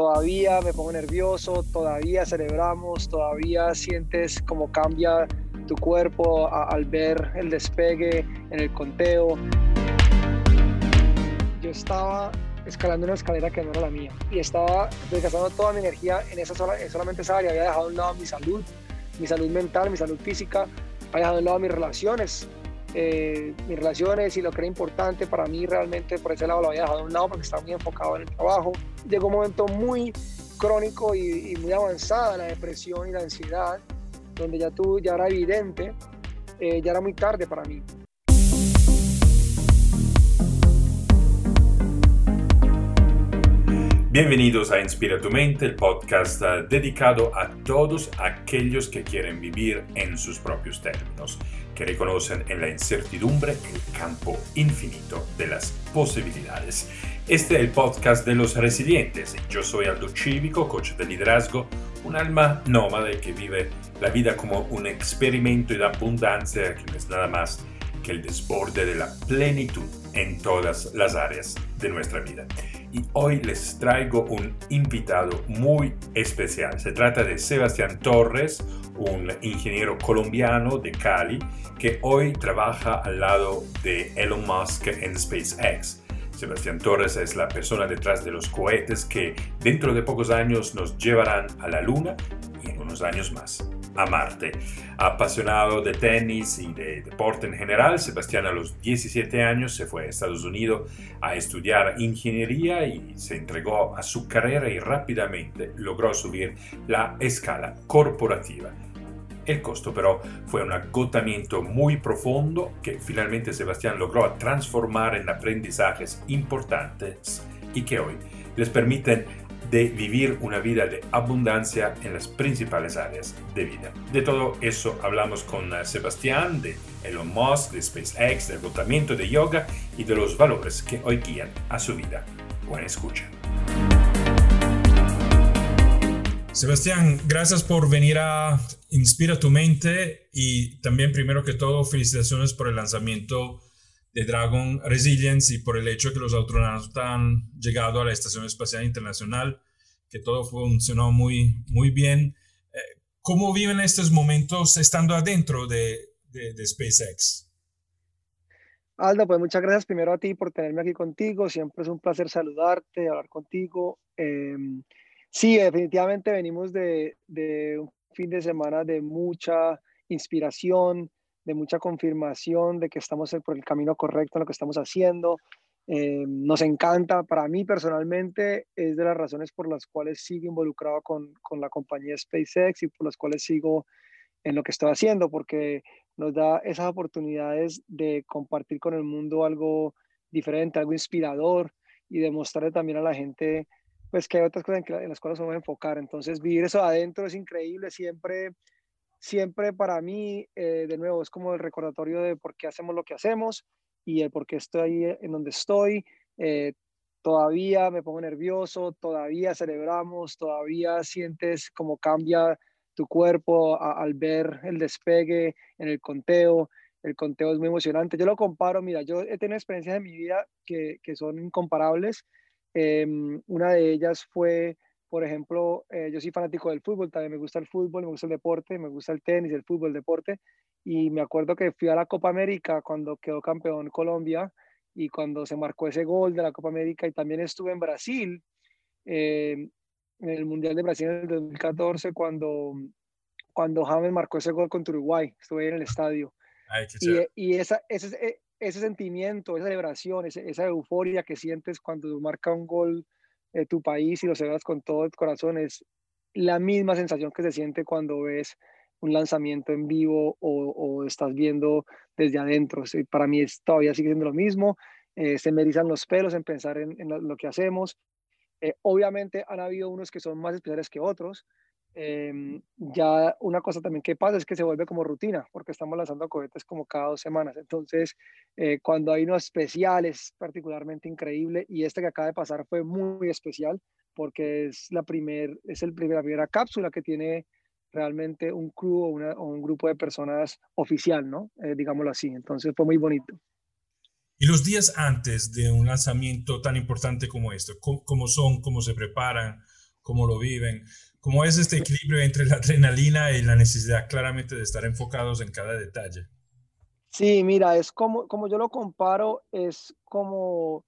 todavía me pongo nervioso, todavía celebramos, todavía sientes cómo cambia tu cuerpo al ver el despegue en el conteo. Yo estaba escalando una escalera que no era la mía y estaba desgastando toda mi energía en esa sola, solamente esa área. Había dejado a un lado mi salud, mi salud mental, mi salud física, había dejado a un lado mis relaciones, eh, mis relaciones y lo que era importante para mí realmente por ese lado lo había dejado a un lado porque estaba muy enfocado en el trabajo. Llegó un momento muy crónico y, muy avanzada la depresión y la ansiedad, donde ya tú ya era evidente, eh, ya era muy tarde para mí. Bienvenidos a Inspira tu mente, el podcast eh, dedicado a todos aquellos que quieren vivir en sus propios términos, que reconocen en la incertidumbre el campo infinito de las posibilidades. Este es el podcast de los resilientes. Yo soy Aldo Cívico, coach de liderazgo, un alma nómade que vive la vida como un experimento de abundancia que no es nada más que el desborde de la plenitud en todas las áreas de nuestra vida y hoy les traigo un invitado muy especial. Se trata de Sebastián Torres, un ingeniero colombiano de Cali que hoy trabaja al lado de Elon Musk en SpaceX. Sebastián Torres es la persona detrás de los cohetes que dentro de pocos años nos llevarán a la Luna y en unos años más a Marte. Apasionado de tenis y de deporte en general, Sebastián a los 17 años se fue a Estados Unidos a estudiar ingeniería y se entregó a su carrera y rápidamente logró subir la escala corporativa. El costo pero fue un agotamiento muy profundo que finalmente Sebastián logró transformar en aprendizajes importantes y que hoy les permiten de vivir una vida de abundancia en las principales áreas de vida. De todo eso hablamos con eh, Sebastián de Elon Musk, de SpaceX, del agotamiento de yoga y de los valores que hoy guían a su vida. Buena escucha. Sebastián, gracias por venir a Inspira tu mente y también primero que todo felicitaciones por el lanzamiento de Dragon Resilience y por el hecho de que los astronautas han llegado a la Estación Espacial Internacional, que todo funcionó muy, muy bien. Eh, ¿Cómo viven estos momentos estando adentro de, de, SpaceX? Aldo, pues muchas gracias primero a ti por tenerme aquí contigo. Siempre es un placer saludarte, hablar contigo. Em, sí, definitivamente venimos de, de un fin de semana de mucha inspiración, de mucha confirmación de que estamos por el camino correcto en lo que estamos haciendo. Eh, nos encanta, para mí personalmente, es de las razones por las cuales sigo involucrado con, con, la compañía SpaceX y por las cuales sigo en lo que estoy haciendo, porque nos da esas oportunidades de compartir con el mundo algo diferente, algo inspirador y demostrarle también a la gente pues que hay otras cosas en, las cuales vamos a enfocar. Entonces, vivir eso adentro es increíble, siempre siempre para mí, eh, de nuevo, es como el recordatorio de por qué hacemos lo que hacemos y el por qué estoy en donde estoy. Eh, todavía me pongo nervioso, todavía celebramos, todavía sientes cómo cambia tu cuerpo al ver el despegue en el conteo. El conteo es muy emocionante. Yo lo comparo, mira, yo he tenido experiencias en mi vida que, que son incomparables. Em, una de ellas fue por ejemplo, eh, yo soy fanático del fútbol, también me gusta el fútbol, me gusta el deporte, me gusta el tenis, el fútbol, el deporte. Y me acuerdo que fui a la Copa América cuando quedó campeón Colombia y cuando se marcó ese gol de la Copa América. Y también estuve en Brasil, eh, en el Mundial de Brasil en el 2014, cuando, cuando James marcó ese gol contra Uruguay. Estuve ahí en el estadio. y, y esa, ese, ese sentimiento, esa celebración, esa euforia que sientes cuando marca un gol eh, tu país y lo celebras con todo el corazón, es la misma sensación que se siente cuando ves un lanzamiento en vivo o, estás viendo desde adentro. para mí es, todavía sigue siendo lo mismo. Eh, se me erizan los pelos en pensar en, lo, que hacemos. Eh, obviamente han habido unos que son más especiales que otros, Em, ya una cosa también que pasa es que se vuelve como rutina, porque estamos lanzando cohetes como cada dos semanas. Entonces, eh, cuando hay unos especiales particularmente increíble, y este que acaba de pasar fue muy especial, porque es la, primer, es el primer, la primera cápsula que tiene realmente un crew o, un grupo de personas oficial, ¿no? Eh, digámoslo así. Entonces fue muy bonito. Y los días antes de un lanzamiento tan importante como este, ¿cómo, cómo son? ¿Cómo se preparan? cómo lo viven. ¿Cómo es este equilibrio entre la adrenalina y la necesidad claramente de estar enfocados en cada detalle? Sí, mira, es como, como yo lo comparo, es como,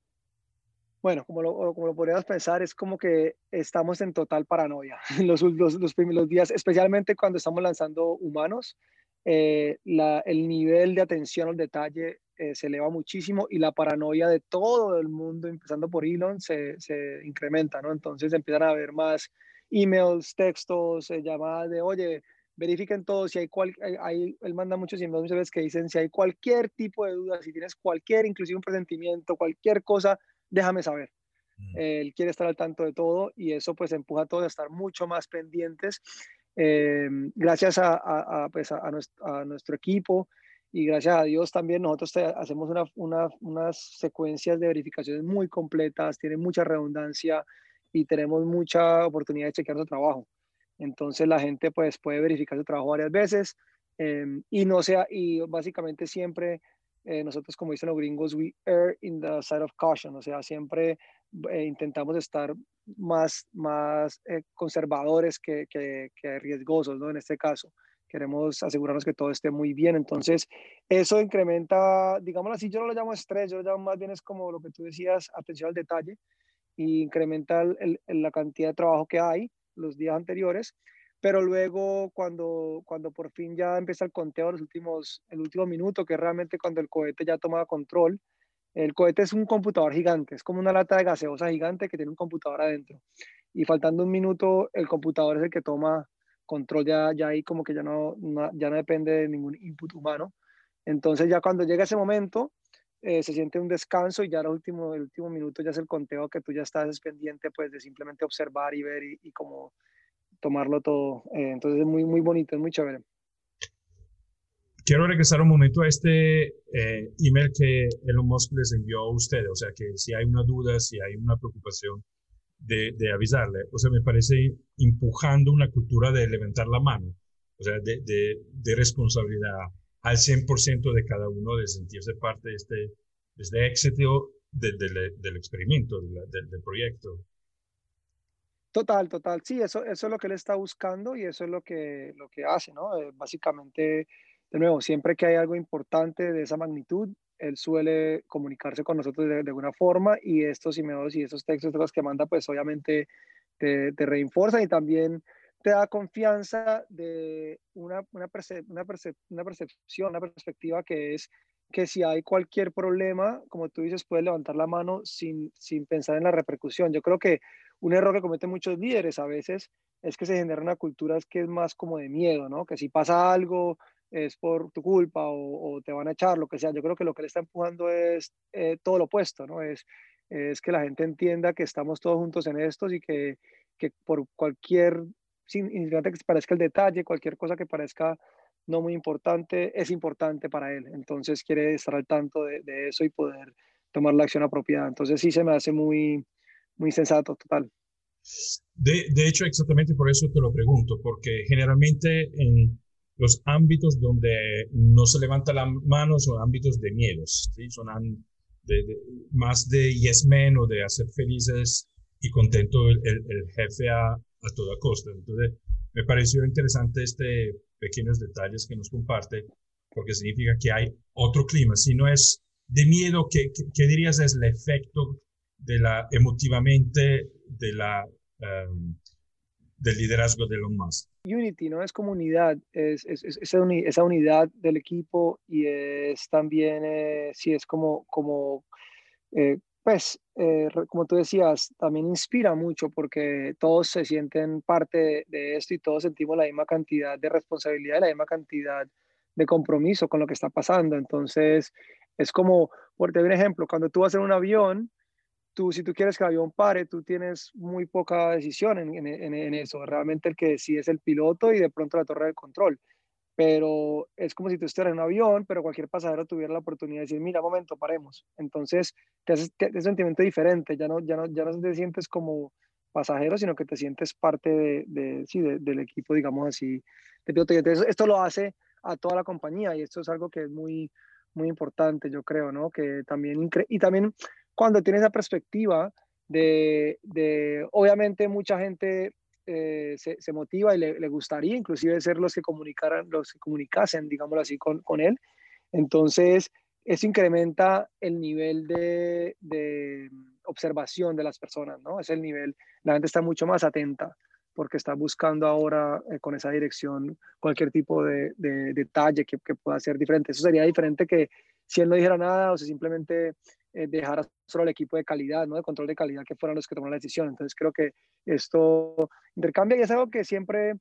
bueno, como lo, como lo podrías pensar, es como que estamos en total paranoia los, los, los primeros días, especialmente cuando estamos lanzando humanos. Eh, la, el nivel de atención al detalle eh, se eleva muchísimo y la paranoia de todo el mundo, empezando por Elon, se, se incrementa, ¿no? Entonces empiezan a haber más emails, textos, eh, llamadas de, oye, verifiquen todo, si hay, cual, hay, él manda muchos emails muchas veces que dicen, si hay cualquier tipo de duda, si tienes cualquier, inclusive un presentimiento, cualquier cosa, déjame saber. Mm. Él quiere estar al tanto de todo y eso pues empuja a todos a estar mucho más pendientes. Eh, gracias a, a, pues a, nuestro, a, nuestro, equipo y gracias a Dios también nosotros hacemos una, una, unas secuencias de verificaciones muy completas, tiene mucha redundancia y tenemos mucha oportunidad de chequear su trabajo. Entonces la gente pues puede verificar su trabajo varias veces em, y no sea, y básicamente siempre eh, nosotros como dicen los gringos, we err in the side of caution, o sea, siempre eh, intentamos estar más, más eh, conservadores que, que, que, riesgosos, ¿no? En este caso, queremos asegurarnos que todo esté muy bien, entonces eso incrementa, digámoslo así, yo no lo llamo estrés, yo lo llamo más bien es como lo que tú decías, atención al detalle, y incrementa el, la cantidad de trabajo que hay los días anteriores, pero luego cuando, cuando por fin ya empieza el conteo, los últimos, el último minuto, que es realmente cuando el cohete ya toma control, el cohete es un computador gigante, es como una lata de gaseosa gigante que tiene un computador adentro. Y faltando un minuto, el computador es el que toma control, ya, ya ahí como que ya no, ya no depende de ningún input humano. Entonces ya cuando llega ese momento, eh, se siente un descanso y ya el último, el último minuto ya es el conteo que tú ya estás pendiente pues de simplemente observar y ver y, como tomarlo todo. Eh, entonces es muy, muy bonito, es muy chévere. Quiero regresar un momento a este eh, email que Elon Musk les envió a ustedes, o sea que si hay una duda, si hay una preocupación, de, de avisarle. O sea, me parece empujando una cultura de levantar la mano, o sea, de, de responsabilidad al 100% de cada uno de sentirse parte de este, de este éxito del, del experimento, del, proyecto. Total, total. Sí, eso, eso es lo que él está buscando y eso es lo que, lo que hace, ¿no? Eh, básicamente, de nuevo, siempre que hay algo importante de esa magnitud, él suele comunicarse con nosotros de, alguna forma y estos emails y esos textos los que manda, pues obviamente te, te reinforzan y también te da confianza de una, una, una, una, percepción, una perspectiva que es que si hay cualquier problema, como tú dices, puedes levantar la mano sin, sin pensar en la repercusión. Yo creo que un error que cometen muchos líderes a veces es que se genera una cultura que es más como de miedo, ¿no? Que si pasa algo es por tu culpa o, te van a echar, lo que sea. Yo creo que lo que le está empujando es eh, todo lo opuesto, ¿no? Es, es que la gente entienda que estamos todos juntos en esto y que, que por cualquier sin que parezca el detalle, cualquier cosa que parezca no muy importante, es importante para él. Entonces quiere estar al tanto de, eso y poder tomar la acción apropiada. Entonces sí se me hace muy, muy sensato, total. De, de hecho, exactamente por eso te lo pregunto, porque generalmente en los ámbitos donde no se levanta la mano son ámbitos de miedos, ¿sí? son de, más de yes men o de hacer felices y contento el, el jefe a, a toda costa. Entonces, me pareció interesante este pequeños detalles que nos comparte, porque significa que hay otro clima. Si no es de miedo, ¿qué, qué, dirías es el efecto de la emotivamente de la um, del liderazgo de Elon Musk? Unity, ¿no? Es comunidad, es, es, es esa, esa, unidad del equipo y es también, eh, sí, es como, como eh, pues, eh, como tú decías, también inspira mucho porque todos se sienten parte de, esto y todos sentimos la misma cantidad de responsabilidad, la misma cantidad de compromiso con lo que está pasando. Entonces, es como, por un ejemplo, cuando tú vas en un avión, tú, si tú quieres que el avión pare, tú tienes muy poca decisión en, en, en eso. Realmente el que decide es el piloto y de pronto la torre de control pero es como si tú estuvieras en un avión, pero cualquier pasajero tuviera la oportunidad de decir, mira, momento, paremos. Entonces, te haces te, un sentimiento diferente, ya no, ya, no, ya no te sientes como pasajero, sino que te sientes parte de, de sí, del equipo, digamos así, Entonces, esto lo hace a toda la compañía y esto es algo que es muy, muy importante, yo creo, ¿no? Que también, y también cuando tienes esa perspectiva, de, de obviamente mucha gente eh, se, motiva y le, gustaría inclusive ser los que comunicaran, los que comunicasen, digámoslo así, con, él. Entonces, eso incrementa el nivel de, de, observación de las personas, ¿no? Es el nivel, la gente está mucho más atenta porque está buscando ahora eh, con esa dirección cualquier tipo de, de detalle que, que, pueda ser diferente. Eso sería diferente que si él no dijera nada o si simplemente eh, dejara solo el equipo de calidad, ¿no? De control de calidad que fueran los que tomaron la decisión. Entonces creo que esto intercambia y es algo que siempre,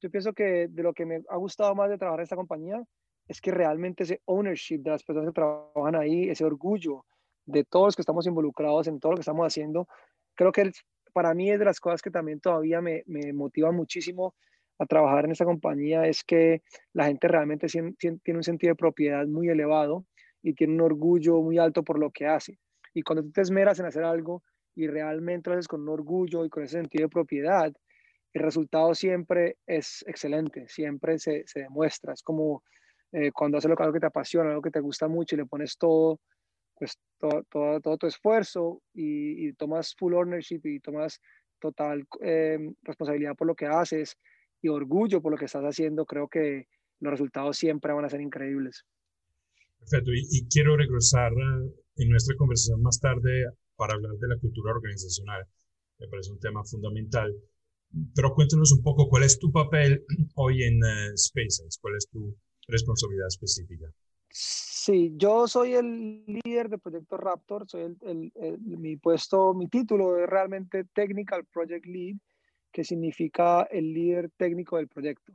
yo pienso que de lo que me ha gustado más de trabajar en esta compañía es que realmente ese ownership de las personas que trabajan ahí, ese orgullo de todos los que estamos involucrados en todo lo que estamos haciendo, creo que para mí es de las cosas que también todavía me, me motiva muchísimo a trabajar en esta compañía, es que la gente realmente tiene un sentido de propiedad muy elevado y tiene un orgullo muy alto por lo que hace. Y cuando tú te esmeras en hacer algo y realmente lo haces con orgullo y con ese sentido de propiedad, el resultado siempre es excelente, siempre se, se demuestra. Es como eh, cuando haces algo que te apasiona, algo que te gusta mucho y le pones todo, pues todo, todo, todo tu esfuerzo y, y, tomas full ownership y tomas total eh, responsabilidad por lo que haces y orgullo por lo que estás haciendo, creo que los resultados siempre van a ser increíbles. Perfecto, y, quiero regresar en nuestra conversación más tarde para hablar de la cultura organizacional. Me parece un tema fundamental. Pero cuéntanos un poco cuál es tu papel hoy en uh, SpaceX, cuál es tu responsabilidad específica. Sí, yo soy el líder del proyecto Raptor, soy el, el, mi puesto, mi título es realmente Technical Project Lead, que significa el líder técnico del proyecto.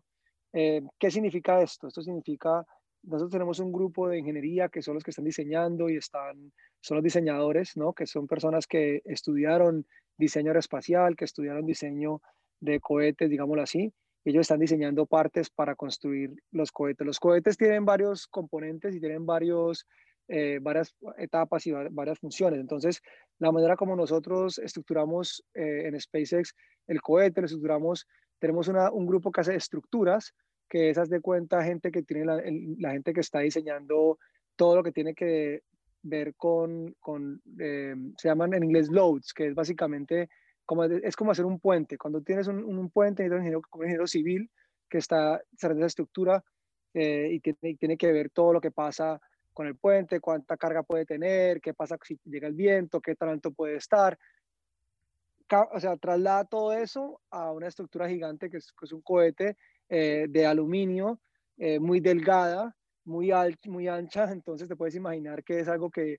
Eh, ¿Qué significa esto? Esto significa nosotros tenemos un grupo de ingeniería que son los que están diseñando y están, son los diseñadores, ¿no? Que son personas que estudiaron diseño aeroespacial, que estudiaron diseño de cohetes, digámoslo así. Ellos están diseñando partes para construir los cohetes. Los cohetes tienen varios componentes y tienen varios, eh, varias etapas y varias funciones. Entonces, la manera como nosotros estructuramos eh, en SpaceX el cohete, lo estructuramos, tenemos una, un grupo que hace estructuras que esas de cuenta gente que tiene la, la, gente que está diseñando todo lo que tiene que ver con, con eh, se llaman en inglés loads, que es básicamente como, es como hacer un puente. Cuando tienes un, un puente, un ingeniero, un ingeniero civil que está cerrando esa estructura eh, y, tiene, y tiene que ver todo lo que pasa con el puente, cuánta carga puede tener, qué pasa si llega el viento, qué tan alto puede estar. O sea, traslada todo eso a una estructura gigante que es, que es un cohete eh, de aluminio, eh, muy delgada, muy, muy ancha, entonces te puedes imaginar que es algo que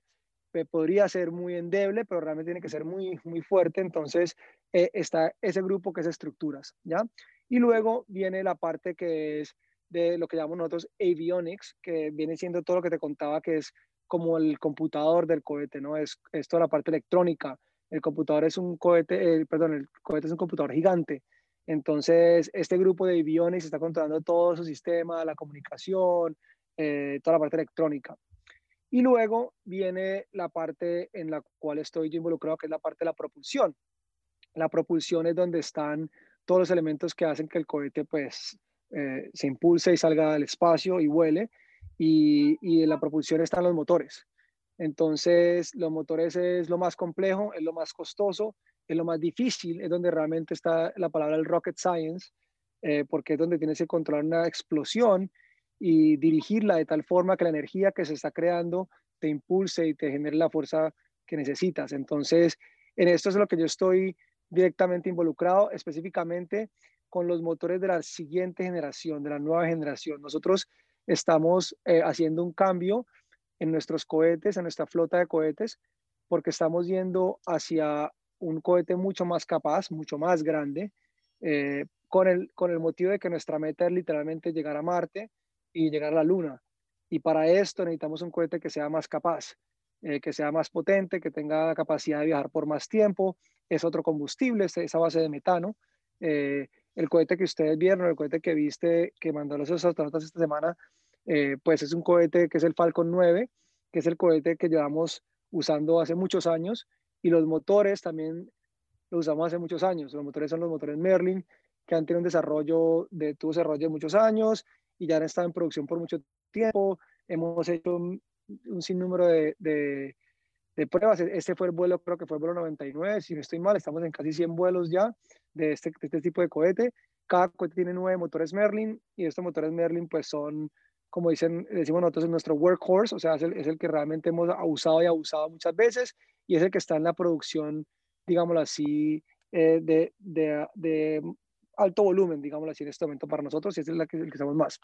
podría ser muy endeble, pero realmente tiene que ser muy, muy fuerte, entonces eh, está ese grupo que es estructuras, ¿ya? Y luego viene la parte que es de lo que llamamos nosotros avionics, que viene siendo todo lo que te contaba, que es como el computador del cohete, ¿no? Es, es toda la parte electrónica. El computador es un cohete, perdón, el cohete es un computador gigante. Entonces, este grupo de aviones está controlando todo su sistema, la comunicación, eh, toda la parte electrónica. Y luego viene la parte en la cual estoy yo involucrado, que es la parte de la propulsión. La propulsión es donde están todos los elementos que hacen que el cohete pues, eh, se impulse y salga al espacio y vuele. Y, y en la propulsión están los motores. Entonces, los motores es lo más complejo, es lo más costoso es lo más difícil, es donde realmente está la palabra el rocket science, eh, porque es donde tienes que controlar una explosión y dirigirla de tal forma que la energía que se está creando te impulse y te genere la fuerza que necesitas. Entonces, en esto es lo que yo estoy directamente involucrado, específicamente con los motores de la siguiente generación, de la nueva generación. Nosotros estamos eh, haciendo un cambio en nuestros cohetes, en nuestra flota de cohetes, porque estamos yendo hacia un cohete mucho más capaz, mucho más grande, eh, con, el, con el motivo de que nuestra meta es literalmente llegar a Marte y llegar a la Luna. Y para esto necesitamos un cohete que sea más capaz, eh, que sea más potente, que tenga la capacidad de viajar por más tiempo. Es otro combustible, esa base de metano. Eh, el cohete que ustedes vieron, el cohete que viste, que mandó los astronautas esta semana, pues es un cohete que es el Falcon 9, que es el cohete que llevamos usando hace muchos años y los motores también los usamos hace muchos años. Los motores son los motores Merlin, que han tenido un desarrollo de tubo desarrollo de muchos años y ya han estado en producción por mucho tiempo. Hemos hecho un, sinnúmero de, de pruebas. E-, este fue el vuelo, creo que fue el vuelo 99, si no estoy mal, estamos en casi 100 vuelos ya de este, de este tipo de cohete. Cada cohete tiene nueve motores Merlin y estos motores Merlin pues son, como dicen, decimos nosotros, nuestro workhorse, o sea, es el, es el que realmente hemos usado y abusado muchas veces y es el que está en la producción, digámoslo así, eh, de, de, de, alto volumen, digámoslo así, en este momento para nosotros y es el que, el que estamos más.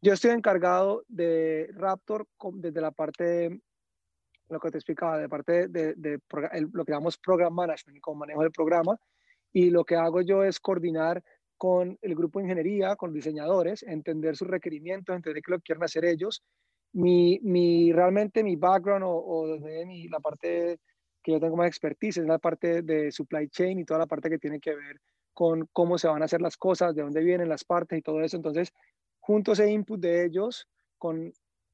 Yo estoy encargado de Raptor desde la parte lo que te explicaba, de parte de, de, lo que llamamos Program Management, como manejo del programa, y lo que hago yo es coordinar con el grupo de ingeniería, con diseñadores, entender sus requerimientos, entender qué lo quieren hacer ellos. Mi, mi realmente mi background o, o mi, la parte que yo tengo más expertise es la parte de supply chain y toda la parte que tiene que ver con cómo se van a hacer las cosas, de dónde vienen las partes y todo eso. Entonces, junto ese input de ellos con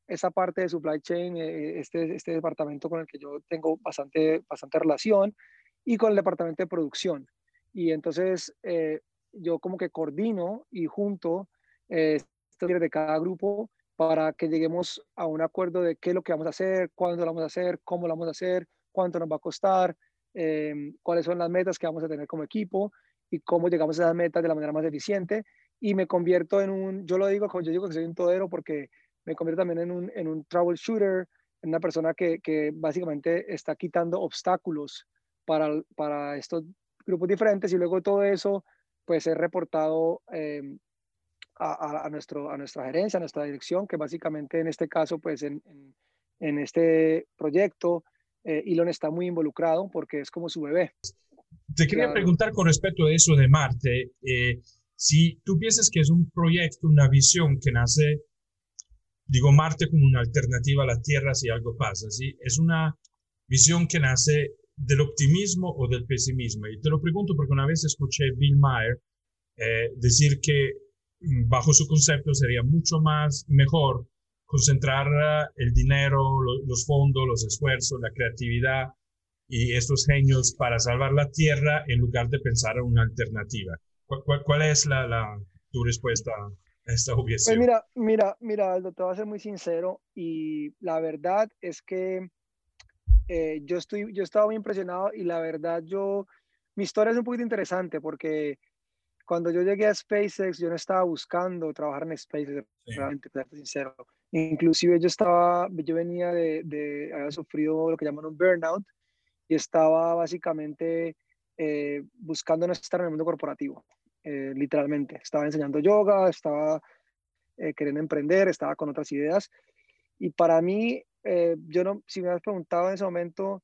esa parte de supply chain, eh, este, este departamento con el que yo tengo bastante, bastante relación, y con el departamento de producción. Y entonces eh, yo como que coordino y junto eh, de cada grupo para que lleguemos a un acuerdo de qué es lo que vamos a hacer, cuándo lo vamos a hacer, cómo lo vamos a hacer, cuánto nos va a costar, eh, cuáles son las metas que vamos a tener como equipo y cómo llegamos a esas metas de la manera más eficiente. Y me convierto en un, yo lo digo, yo digo que soy un todero porque me convierto también en un, en un troubleshooter, en una persona que, que básicamente está quitando obstáculos para, para estos grupos diferentes y luego todo eso pues es reportado em, a, a, nuestro, a nuestra gerencia, a nuestra dirección, que básicamente en este caso pues en, en, este proyecto eh, Elon está muy involucrado porque es como su bebé. Te quería preguntar con respecto a eso de Marte, eh, si tú piensas que es un proyecto, una visión que nace digo Marte como una alternativa a la Tierra si algo pasa, ¿sí? Es una visión que nace del optimismo o del pesimismo. Y te lo pregunto porque una vez escuché Bill Maher eh, decir que bajo su concepto sería mucho más mejor concentrar eh, el dinero, los fondos, los esfuerzos, la creatividad y estos genios para salvar la Tierra en lugar de pensar en una alternativa. ¿Cuál, es la, la, tu respuesta esta Pues mira, mira, mira, Aldo, te voy a ser muy sincero y la verdad es que eh, yo estoy, yo estaba muy impresionado y la verdad yo, mi historia es un poquito interesante porque cuando yo llegué a SpaceX yo no estaba buscando trabajar en SpaceX, realmente, para ser sincero. Inclusive yo estaba, yo venía de, de haber sufrido lo que llaman un burnout y estaba básicamente eh, buscando no estar en el mundo corporativo. Eh, literalmente. Estaba enseñando yoga, estaba eh, queriendo emprender, estaba con otras ideas. Y para mí, eh, yo no, si me hubieras preguntado en ese momento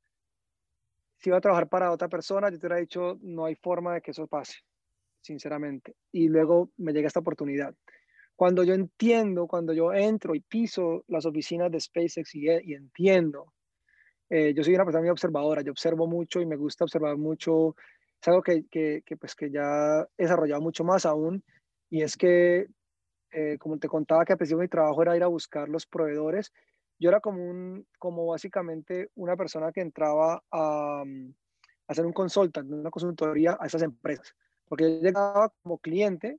si iba a trabajar para otra persona, yo te hubiera dicho, no hay forma de que eso pase, sinceramente. Y luego me llega esta oportunidad. Cuando yo entiendo, cuando yo entro y piso las oficinas de SpaceX y, y entiendo, yo soy una persona muy observadora, yo observo mucho y me gusta observar mucho es algo que, que, que, pues, que ya he desarrollado mucho más aún, y es que, eh, como te contaba, que al principio mi trabajo era ir a buscar los proveedores, yo era como, un, como básicamente una persona que entraba a, mm, a hacer un consultant, una consultoría a esas empresas, porque yo llegaba como cliente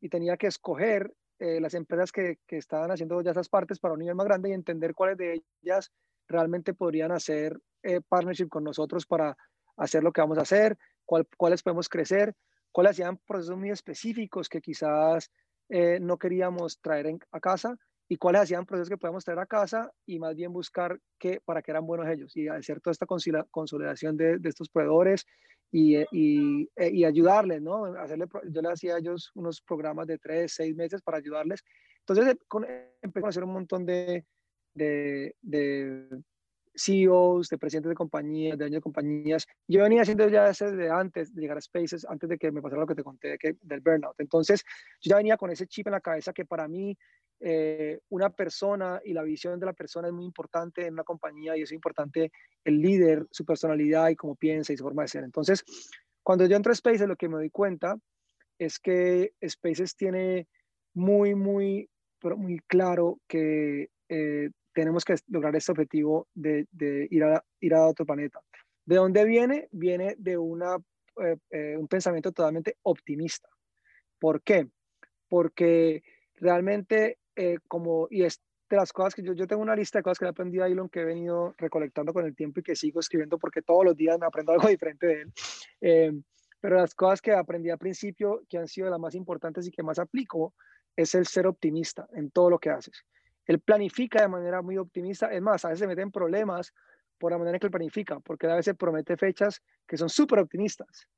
y tenía que escoger eh, las empresas que, que, estaban haciendo ya esas partes para un nivel más grande y entender cuáles de ellas realmente podrían hacer eh, partnership con nosotros para hacer lo que vamos a hacer, cuáles podemos crecer, cuáles hacían procesos muy específicos que quizás eh, no queríamos traer a casa y cuáles hacían procesos que podemos traer a casa y más bien buscar qué, para qué eran buenos ellos. Y hacer toda esta consolidación de, de estos proveedores y, eh, y, eh, y, ayudarles, ¿no? Hacerle, yo le hacía a ellos unos programas de tres, seis meses para ayudarles. Entonces, con, empecé a hacer un montón de, de, de CEOs, de presidentes de compañías, de años de compañías. Yo venía haciendo ya desde antes de llegar a Spaces, antes de que me pasara lo que te conté que, del burnout. Entonces, yo ya venía con ese chip en la cabeza que para mí eh, una persona y la visión de la persona es muy importante en una compañía y es importante el líder, su personalidad y cómo piensa y su forma de ser. Entonces, cuando yo entro a Spaces, lo que me doy cuenta es que Spaces tiene muy, muy, pero muy claro que eh, tenemos que lograr este objetivo de, ir, a, ir a otro planeta. ¿De dónde viene? Viene de una, eh, eh, un pensamiento totalmente optimista. ¿Por qué? Porque realmente, eh, como, y es, de las cosas que yo, yo tengo una lista de cosas que he aprendido a Elon que he venido recolectando con el tiempo y que sigo escribiendo porque todos los días me aprendo algo diferente de él. Eh, pero las cosas que aprendí al principio, que han sido las más importantes y que más aplico, es el ser optimista en todo lo que haces. Él planifica de manera muy optimista. Es más, a veces se mete problemas por la manera en que él planifica, porque a veces promete fechas que son súper optimistas.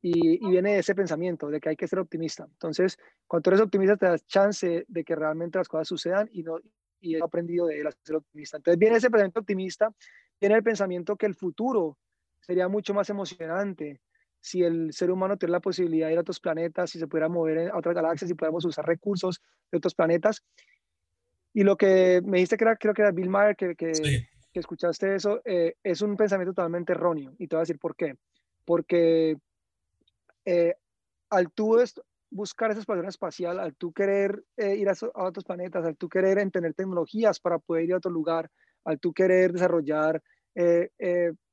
Y, y, viene ese pensamiento de que hay que ser optimista. Entonces, cuando eres optimista, te das chance de que realmente las cosas sucedan y, no, y he aprendido de él a ser optimista. Entonces, viene ese pensamiento optimista, viene el pensamiento que el futuro sería mucho más emocionante si el ser humano tuviera la posibilidad de ir a otros planetas, si se pudiera mover a otras galaxias, si pudiéramos usar recursos de otros planetas. Y lo que me dijiste que era, creo que era Bill Maher, que, que, que escuchaste eso, eh, es un pensamiento totalmente erróneo. Y te voy a decir por qué. Porque eh, al tú buscar esa exploración espacial, al tú querer eh, ir a, a, otros planetas, al tú querer entender tecnologías para poder ir a otro lugar, al tú querer desarrollar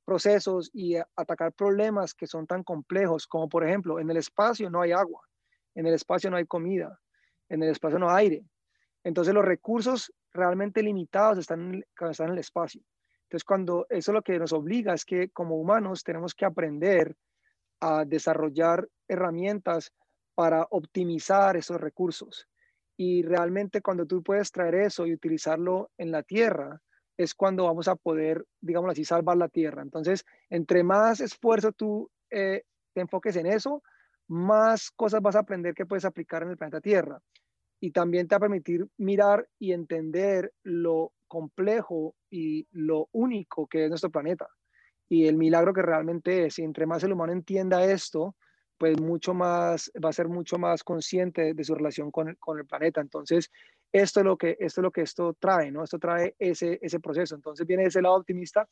procesos y atacar problemas que son tan complejos como por ejemplo en el espacio no hay agua, en el espacio no hay comida, en el espacio no hay aire. Entonces los recursos realmente limitados están, están en el espacio. Entonces cuando eso lo que nos obliga es que como humanos tenemos que aprender a desarrollar herramientas para optimizar esos recursos. Y realmente cuando tú puedes traer eso y utilizarlo en la Tierra, es cuando vamos a poder, digamos así, salvar la Tierra. Entonces, entre más esfuerzo tú eh, te enfoques en eso, más cosas vas a aprender que puedes aplicar en el planeta Tierra. Y también te va a permitir mirar y entender lo complejo y lo único que es nuestro planeta. Y el milagro que realmente es. Y entre más el humano entienda esto, pues mucho más, va a ser mucho más consciente de su relación con el, con el planeta. Entonces, esto es lo que esto, es lo que esto trae, ¿no? Esto trae ese, ese proceso. Entonces, viene ese lado optimista.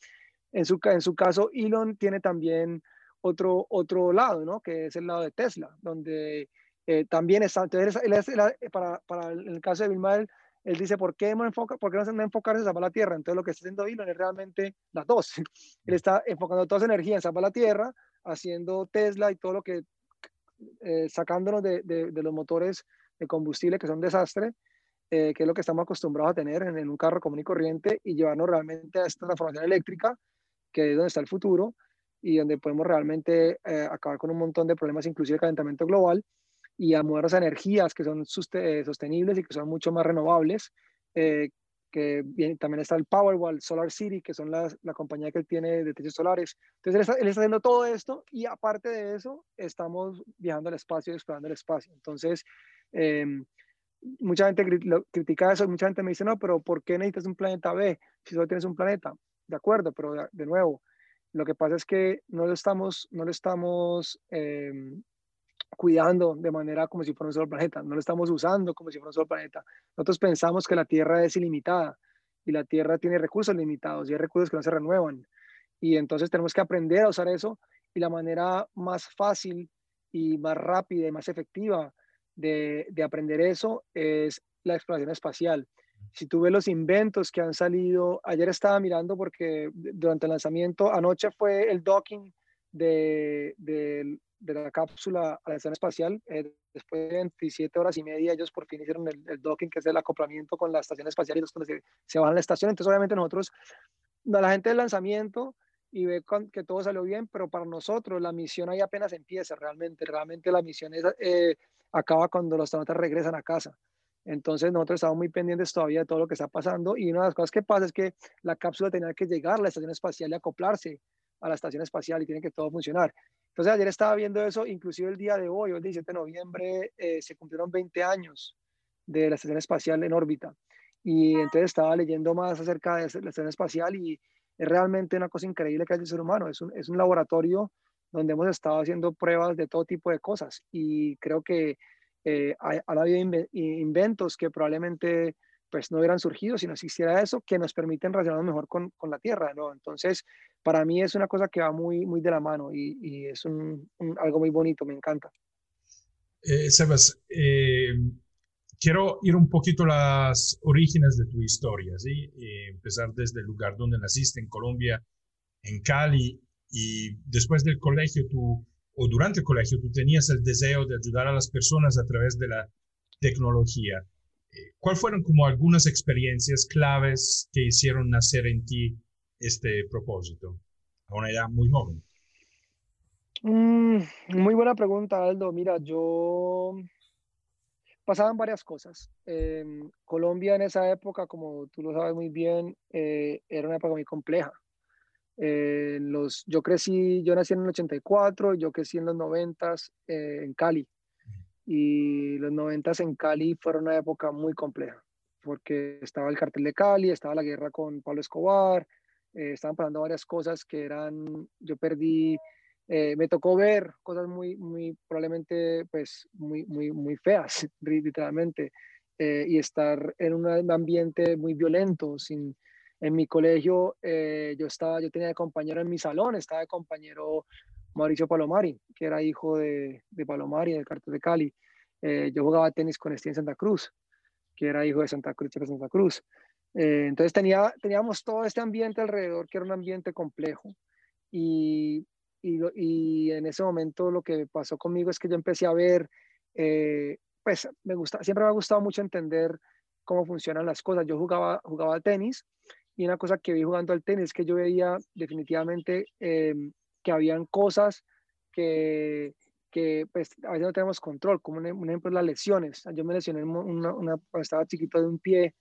En su, en su caso, Elon tiene también otro, otro lado, ¿no? Que es el lado de Tesla, donde eh, también está, entonces, para, para el caso de Bill Maher, él dice, ¿por qué, no enfoca, ¿por qué no enfocarse en salvar la Tierra? Entonces, lo que está haciendo Elon es realmente las dos. él está enfocando toda su energía en salvar la Tierra, haciendo Tesla y todo lo que eh, sacándonos de, de, los motores de combustible que son un desastre, eh, que es lo que estamos acostumbrados a tener en, un carro común y corriente, y llevarnos realmente a esta transformación eléctrica, que es donde está el futuro, y donde podemos realmente eh, acabar con un montón de problemas, inclusive calentamiento global, y a movernos a energías que son sostenibles y que son mucho más renovables, que también está el Powerwall, Solar City, que son las, la compañía que él tiene de techos solares. Entonces él está, él está, haciendo todo esto y aparte de eso, estamos viajando al espacio y explorando el espacio. Entonces, eh, mucha gente critica eso, mucha gente me dice, no, pero ¿por qué necesitas un planeta B si solo tienes un planeta? De acuerdo, pero de, de nuevo, lo que pasa es que no lo estamos, no lo estamos eh, cuidando de manera como si fuera un solo planeta, no lo estamos usando como si fuera un solo planeta. Nosotros pensamos que la Tierra es ilimitada y la Tierra tiene recursos limitados y hay recursos que no se renuevan. Y entonces tenemos que aprender a usar eso y la manera más fácil y más rápida y más efectiva de, de aprender eso es la exploración espacial. Si tú ves los inventos que han salido, ayer estaba mirando porque durante el lanzamiento, anoche fue el docking de, de, de la cápsula a la estación espacial. Eh, después de 27 horas y media, ellos por fin hicieron el, docking, que es el acoplamiento con la estación espacial, y los se, se van a la estación. Entonces, obviamente, nosotros, la gente del lanzamiento y ve que todo salió bien, pero para nosotros la misión ahí apenas empieza realmente. Realmente la misión es, eh, acaba cuando los astronautas regresan a casa. Entonces nosotros estamos muy pendientes todavía de todo lo que está pasando y una de las cosas que pasa es que la cápsula tenía que llegar a la estación espacial y acoplarse a la estación espacial y tiene que todo funcionar. Entonces ayer estaba viendo eso, inclusive el día de hoy, el 17 de noviembre, eh, se cumplieron 20 años de la estación espacial en órbita. Y entonces estaba leyendo más acerca de la estación espacial y es realmente una cosa increíble que hay el ser humano. Es un, es un laboratorio donde hemos estado haciendo pruebas de todo tipo de cosas y creo que eh, ha, habido inventos que probablemente pues no hubieran surgido si no existiera eso, que nos permiten relacionarnos mejor con, con la Tierra, ¿no? Entonces, para mí es una cosa que va muy, muy de la mano y, y es un, algo muy bonito, me encanta. Eh, Sebas, eh, quiero ir un poquito a las orígenes de tu historia, ¿sí? Eh, empezar desde el lugar donde naciste, en Colombia, en Cali, y después del colegio, tú, o durante el colegio, tú tenías el deseo de ayudar a las personas a través de la tecnología. ¿Cuáles fueron como algunas experiencias claves que hicieron nacer en ti este propósito a una edad muy joven? Mm, muy buena pregunta, Aldo. Mira, yo pasaban varias cosas. Colombia en esa época, como tú lo sabes muy bien, eh, era una época muy compleja. Eh, los, yo crecí, yo nací en el 84, yo crecí en los 90 eh, en Cali. Y los 90 en Cali fueron una época muy compleja, porque estaba el cartel de Cali, estaba la guerra con Pablo Escobar, estaban pasando varias cosas que eran, yo perdí eh, me tocó ver cosas muy, muy, probablemente, pues, muy, muy, muy feas, literalmente, eh, y estar en un ambiente muy violento. Sin, en mi colegio, eh, yo, estaba, yo tenía de compañero en mi salón, estaba de compañero Mauricio Palomari, que era hijo de, de Palomari, del cartel de Cali. yo jugaba tenis con Steve Santa Cruz, que era hijo de Santa Cruz, de Santa Cruz. entonces tenía, teníamos todo este ambiente alrededor, que era un ambiente complejo. Y y, en ese momento lo que pasó conmigo es que yo empecé a ver, eh, pues me gusta, siempre me ha gustado mucho entender cómo funcionan las cosas. Yo jugaba, jugaba tenis y una cosa que vi jugando al tenis es que yo veía definitivamente em, que habían cosas que, que pues, a veces no tenemos control, como un, ejemplo las lesiones. Yo me lesioné una, una, estaba chiquito de un pie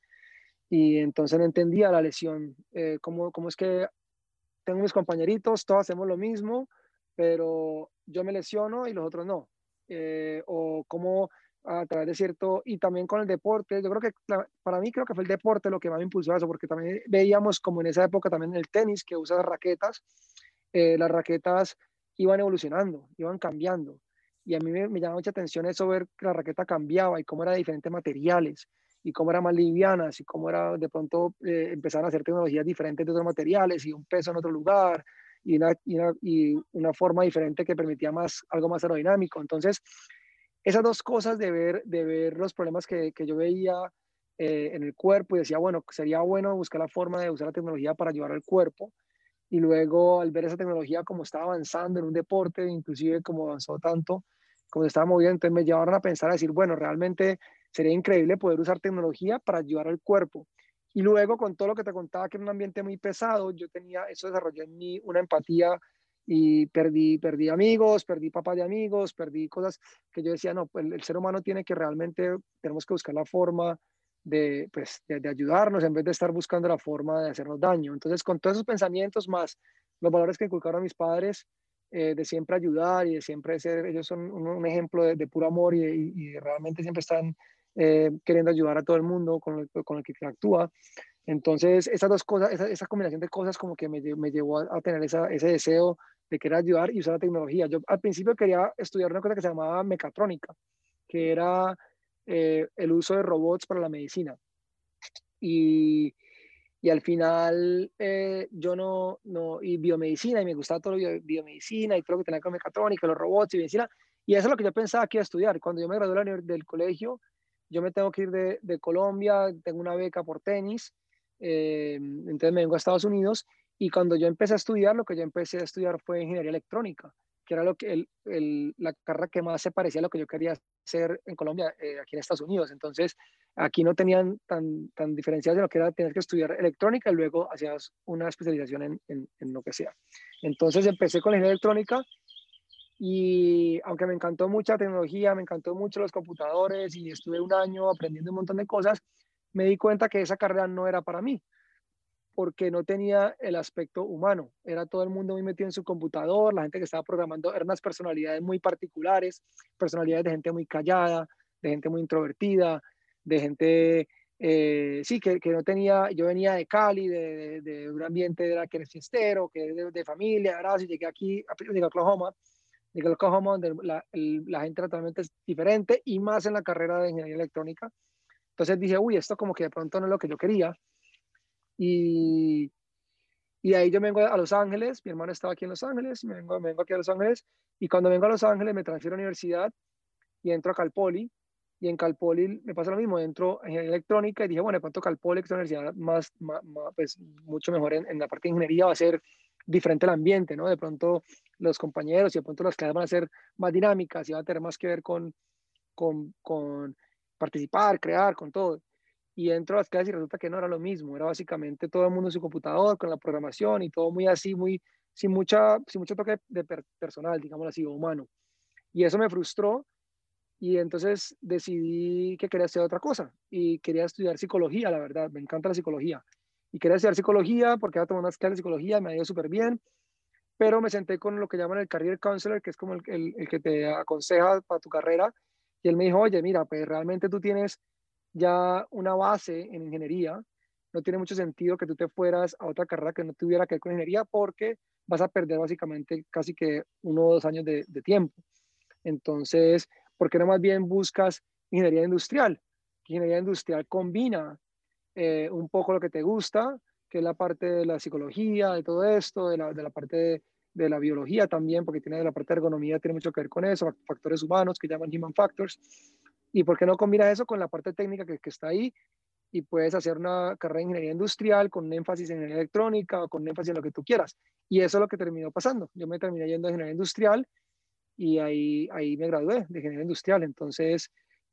y entonces no entendía la lesión, eh, cómo, cómo es que tengo mis compañeritos, todos hacemos lo mismo, pero yo me lesiono y los otros no. Eh, o como a través de cierto, y también con el deporte, yo creo que para mí creo que fue el deporte lo que más me impulsó a eso, porque también veíamos como en esa época también el tenis que usa raquetas, eh, las raquetas iban evolucionando, iban cambiando. Y a mí me, me llama mucha atención eso, ver que la raqueta cambiaba y cómo era de diferentes materiales y cómo era más livianas y cómo era de pronto eh, empezar a hacer tecnologías diferentes de otros materiales y un peso en otro lugar y una, y una, forma diferente que permitía más, algo más aerodinámico. Entonces, esas dos cosas de ver, de ver los problemas que, que yo veía eh, en el cuerpo y decía, bueno, sería bueno buscar la forma de usar la tecnología para ayudar al cuerpo. Y luego al ver esa tecnología como estaba avanzando en un deporte, inclusive como avanzó tanto, como estaba moviendo, entonces me llevaron a pensar, a decir, bueno, realmente sería increíble poder usar tecnología para ayudar al cuerpo. Y luego con todo lo que te contaba, que era un ambiente muy pesado, yo tenía, eso desarrolló en mí una empatía y perdí, perdí amigos, perdí papás de amigos, perdí cosas que yo decía, no, pues el ser humano tiene que realmente, tenemos que buscar la forma de, pues, de, ayudarnos en vez de estar buscando la forma de hacernos daño. Entonces, con todos esos pensamientos más los valores que inculcaron mis padres, eh, de siempre ayudar y de siempre ser, ellos son un, ejemplo de, puro amor y, y, realmente siempre están eh, queriendo ayudar a todo el mundo con el, con el que actúa. Entonces, esas dos cosas, esa, esa combinación de cosas como que me, me llevó a, tener esa, ese deseo de querer ayudar y usar la tecnología. Yo al principio quería estudiar una cosa que se llamaba mecatrónica, que era eh, el uso de robots para la medicina. Y, y al final eh, yo no, no, y biomedicina, y me gustaba todo lo biomedicina y todo lo que tenía con mecatrónica, los robots y medicina, y eso es lo que yo pensaba que iba a estudiar. Cuando yo me gradué del colegio, yo me tengo que ir de, de Colombia, tengo una beca por tenis, eh, entonces me vengo a Estados Unidos y cuando yo empecé a estudiar, lo que yo empecé a estudiar fue ingeniería electrónica, que era lo que el, el, la carrera que más se parecía a lo que yo quería hacer en Colombia, eh, aquí en Estados Unidos. Entonces, aquí no tenían tan, tan diferenciadas lo que era tener que estudiar electrónica y luego hacías una especialización en, en, en lo que sea. Entonces, empecé con la ingeniería electrónica y aunque me encantó mucha tecnología, me encantó mucho los computadores y estuve un año aprendiendo un montón de cosas, me di cuenta que esa carrera no era para mí, porque no tenía el aspecto humano. Era todo el mundo muy metido en su computador, la gente que estaba programando eran unas personalidades muy particulares, personalidades de gente muy callada, de gente muy introvertida, de gente, eh, sí, que, no tenía, yo venía de Cali, de, de, un ambiente de la que eres fiestero, que de, de familia, gracias, llegué aquí, a Oklahoma, de Oklahoma, donde la, la, gente totalmente es diferente y más en la carrera de ingeniería electrónica. Entonces dije, uy, esto como que de pronto no es lo que yo quería. Y, y ahí yo vengo a Los Ángeles, mi hermano estaba aquí en Los Ángeles, me vengo, me vengo aquí a Los Ángeles y cuando vengo a Los Ángeles me transfiero a la universidad y entro a Calpoli y en Calpoli me pasa lo mismo, entro en electrónica y dije, bueno, de pronto Calpoli, que es una universidad más, más, pues mucho mejor en, en, la parte de ingeniería, va a ser diferente el ambiente, ¿no? De pronto los compañeros y de pronto las clases van a ser más dinámicas y va a tener más que ver con, con, con participar, crear, con todo. Y entro a las clases y resulta que no era lo mismo, era básicamente todo el mundo en su computador, con la programación y todo muy así, muy, sin, mucha, sin mucho toque de personal, digamos así, humano. Y eso me frustró y entonces decidí que quería hacer otra cosa y quería estudiar psicología, la verdad, me encanta la psicología. Y quería estudiar psicología porque había tomado unas clases de psicología, me ha ido súper bien, pero me senté con lo que llaman el career counselor, que es como el, el, el, que te aconseja para tu carrera, y él me dijo, oye, mira, pues realmente tú tienes ya una base en ingeniería, no tiene mucho sentido que tú te fueras a otra carrera que no tuviera que ver con ingeniería porque vas a perder básicamente casi que uno o dos años de, de tiempo. Entonces, ¿por qué no más bien buscas ingeniería industrial? Ingeniería industrial combina eh, un poco lo que te gusta, que es la parte de la psicología, de todo esto, de la, de la parte de, la biología también, porque tiene la parte de ergonomía, tiene mucho que ver con eso, factores humanos que llaman human factors. ¿Y por qué no combina eso con la parte técnica que, está ahí? Y puedes hacer una carrera de ingeniería industrial con énfasis en ingeniería electrónica o con énfasis en lo que tú quieras. Y eso es lo que terminó pasando. Yo me terminé yendo a ingeniería industrial y ahí, ahí me gradué de ingeniería industrial. Entonces,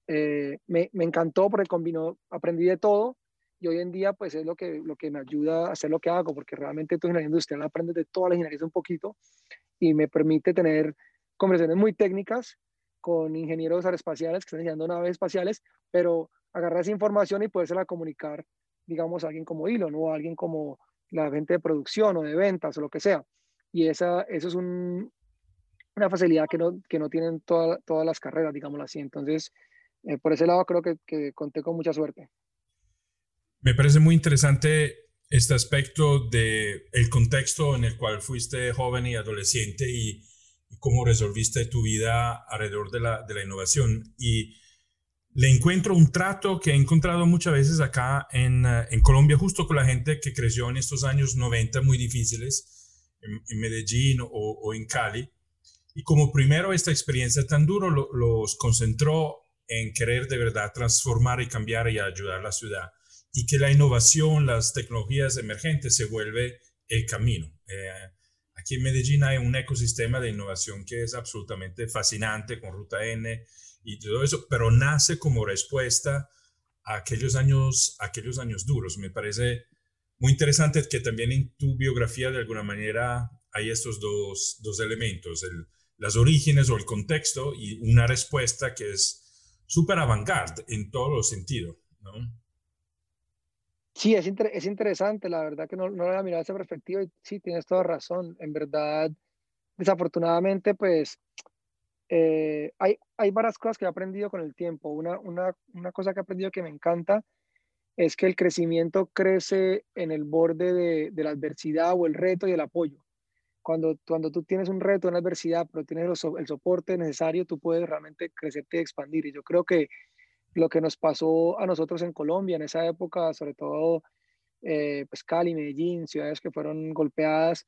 eh, me, me, encantó porque combinó, aprendí de todo y hoy en día pues es lo que, lo que me ayuda a hacer lo que hago, porque realmente tu ingeniería industrial aprendes de todas las ingenierías un poquito y me permite tener conversaciones muy técnicas con ingenieros aeroespaciales que están diseñando naves espaciales, pero agarrar esa información y podérsela comunicar, digamos, a alguien como Elon o a alguien como la gente de producción o de ventas o lo que sea. Y esa, eso es un, una facilidad que no, que no tienen todas las carreras, digámoslo así. Entonces, eh, por ese lado creo que, que, conté con mucha suerte. Me parece muy interesante este aspecto de el contexto en el cual fuiste joven y adolescente y, cómo resolviste tu vida alrededor de la, de la, innovación. Y le encuentro un trato que he encontrado muchas veces acá en, eh, en Colombia, justo con la gente que creció en estos años 90 muy difíciles, en, en Medellín o, o en Cali, y como primero esta experiencia tan duro los concentró en querer de verdad transformar y cambiar y ayudar a la ciudad. Y que la innovación, las tecnologías emergentes se vuelve el camino. Eh, aquí en Medellín hay un ecosistema de innovación que es absolutamente fascinante con Ruta N y todo eso, pero nace como respuesta a aquellos años, aquellos años duros. Me parece muy interesante que también en tu biografía de alguna manera hay estos dos, dos elementos, el, las orígenes o el contexto y una respuesta que es súper avant-garde en todos los sentidos, ¿no? Sí, es, es interesante, la verdad que no, no lo había mirado esa perspectiva y sí, tienes toda razón. En verdad, desafortunadamente, pues eh, hay, hay varias cosas que he aprendido con el tiempo. Una, una, una cosa que he aprendido que me encanta es que el crecimiento crece en el borde de, de la adversidad o el reto y el apoyo cuando, cuando tú tienes un reto, una adversidad, pero tienes el soporte necesario, tú puedes realmente crecerte y expandir. Y yo creo que lo que nos pasó a nosotros en Colombia en esa época, sobre todo eh, pues Cali, Medellín, ciudades que fueron golpeadas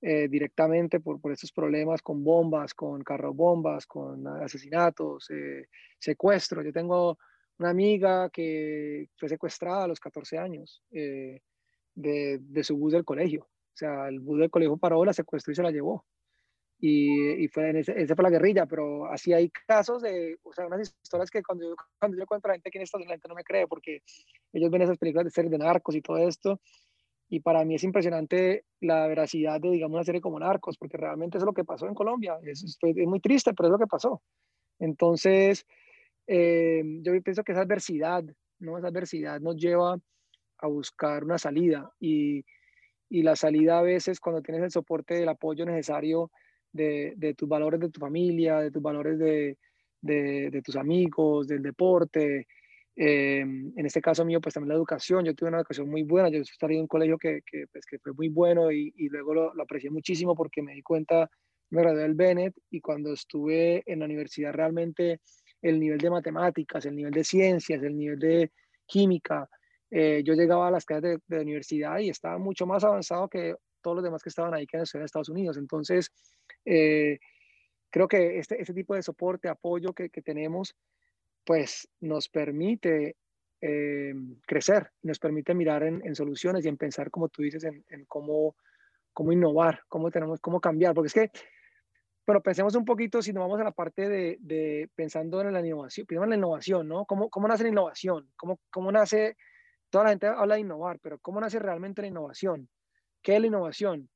eh, directamente por, por estos problemas con bombas, con carros bombas, con asesinatos, eh, secuestros. Yo tengo una amiga que fue secuestrada a los 14 años de, de su bus del colegio. O sea, el bus del colegio paró, la secuestró y se la llevó. Y, y fue en ese, ese, fue la guerrilla, pero así hay casos de, o sea, unas historias que cuando yo, cuando yo cuento a la gente que en esta la gente no me cree, porque ellos ven esas películas de series de narcos y todo esto, y para mí es impresionante la veracidad de, digamos, una serie como Narcos, porque realmente eso es lo que pasó en Colombia, es, es, es muy triste, pero es lo que pasó. Entonces, eh, yo pienso que esa adversidad, ¿no? Esa adversidad nos lleva a buscar una salida y y la salida a veces cuando tienes el soporte, el apoyo necesario de, de tus valores de tu familia, de tus valores de, de, tus amigos, del deporte. Eh, en este caso mío, pues también la educación. Yo tuve una educación muy buena. Yo estudié en un colegio que, que, pues, que fue muy bueno y, y luego lo, lo, aprecié muchísimo porque me di cuenta, me gradué del Bennett y cuando estuve en la universidad realmente el nivel de matemáticas, el nivel de ciencias, el nivel de química, eh, yo llegaba a las clases de, de, universidad y estaba mucho más avanzado que todos los demás que estaban ahí que en Estados Unidos. Entonces, eh, creo que este, este tipo de soporte, apoyo que, tenemos, pues nos permite eh, crecer, nos permite mirar en, en, soluciones y en pensar, como tú dices, en, cómo, cómo innovar, cómo tenemos, cómo cambiar, porque es que pero pensemos un poquito si nos vamos a la parte de, de pensando en la innovación, primero en la innovación, ¿no? ¿Cómo, cómo nace la innovación? ¿Cómo, ¿Cómo nace, toda la gente habla de innovar, pero cómo nace realmente la innovación? ¿Qué es la innovación?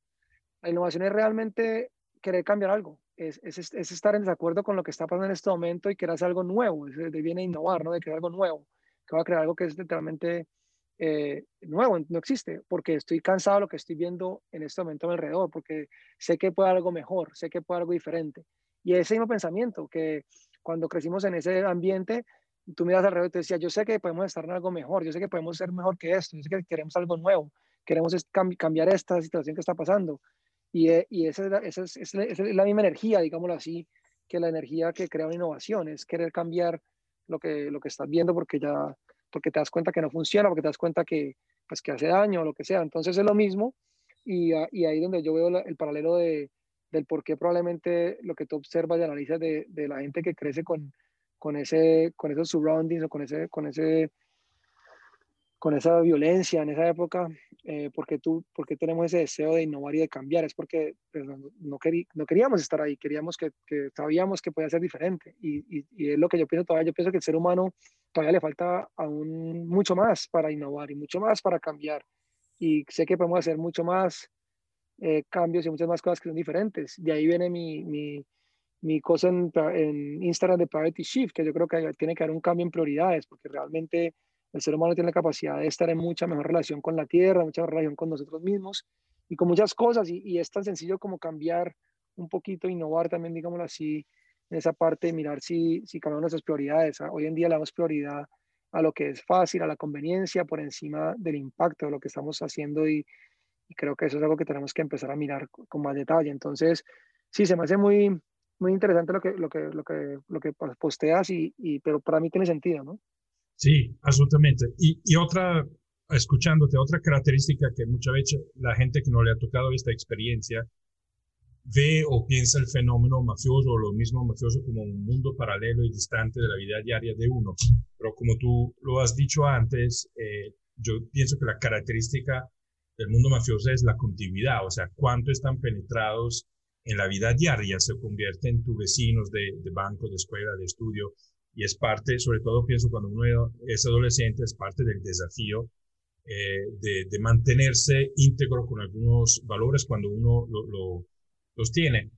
La innovación es realmente querer cambiar algo, es, es, es, estar en desacuerdo con lo que está pasando en este momento y querer hacer algo nuevo, es de viene innovar, ¿no? De crear algo nuevo, que va a crear algo que es literalmente eh, nuevo, no existe, porque estoy cansado de lo que estoy viendo en este momento a mi alrededor, porque sé que puede algo mejor, sé que puede algo diferente. Y ese mismo pensamiento, que cuando crecimos en ese ambiente, tú miras alrededor y te decías, yo sé que podemos estar en algo mejor, yo sé que podemos ser mejor que esto, yo sé que queremos algo nuevo, queremos cambiar esta situación que está pasando. Y, eh, y esa, es esa, es, es la misma energía, digámoslo así, que la energía que crea una innovación, es querer cambiar lo que, lo que estás viendo porque ya porque te das cuenta que no funciona, porque te das cuenta que, pues, que hace daño o lo que sea. Entonces es lo mismo y, ah, y ahí donde yo veo el paralelo de, del por qué probablemente lo que tú observas y analizas de, de la gente que crece con, con, ese, con esos surroundings o con ese, con ese con esa violencia en esa época, eh, porque tú, porque tenemos ese deseo de innovar y de cambiar, es porque pues, no, no, queríamos estar ahí, queríamos que, que, sabíamos que podía ser diferente. Y, y, es lo que yo pienso todavía, yo pienso que el ser humano todavía le falta aún mucho más para innovar y mucho más para cambiar. Y sé que podemos hacer mucho más eh, cambios y muchas más cosas que son diferentes. De ahí viene mi, mi, mi cosa en, en Instagram de Priority Shift, que yo creo que tiene que haber un cambio en prioridades, porque realmente el ser humano tiene la capacidad de estar en mucha mejor relación con la tierra, mucha mejor relación con nosotros mismos y con muchas cosas. Y, es tan sencillo como cambiar un poquito, innovar también, digámoslo así, en esa parte de mirar si, si cambiamos nuestras prioridades. Hoy en día le damos prioridad a lo que es fácil, a la conveniencia, por encima del impacto de lo que estamos haciendo y, y creo que eso es algo que tenemos que empezar a mirar con más detalle. Entonces, sí, se me hace muy, muy interesante lo que, lo que, lo que, lo que posteas, y, y, pero para mí tiene sentido, ¿no? Sí, absolutamente. Y, y otra, escuchándote, otra característica que muchas veces la gente que no le ha tocado esta experiencia ve o piensa el fenómeno mafioso o lo mismo mafioso como un mundo paralelo y distante de la vida diaria de uno. Pero como tú lo has dicho antes, eh, yo pienso que la característica del mundo mafioso es la continuidad, o sea, cuánto están penetrados en la vida diaria, se convierten en tus vecinos de, de banco, de escuela, de estudio, y es parte, sobre todo pienso cuando uno es adolescente, es parte del desafío eh, de, mantenerse íntegro con algunos valores cuando uno lo, lo, los tiene.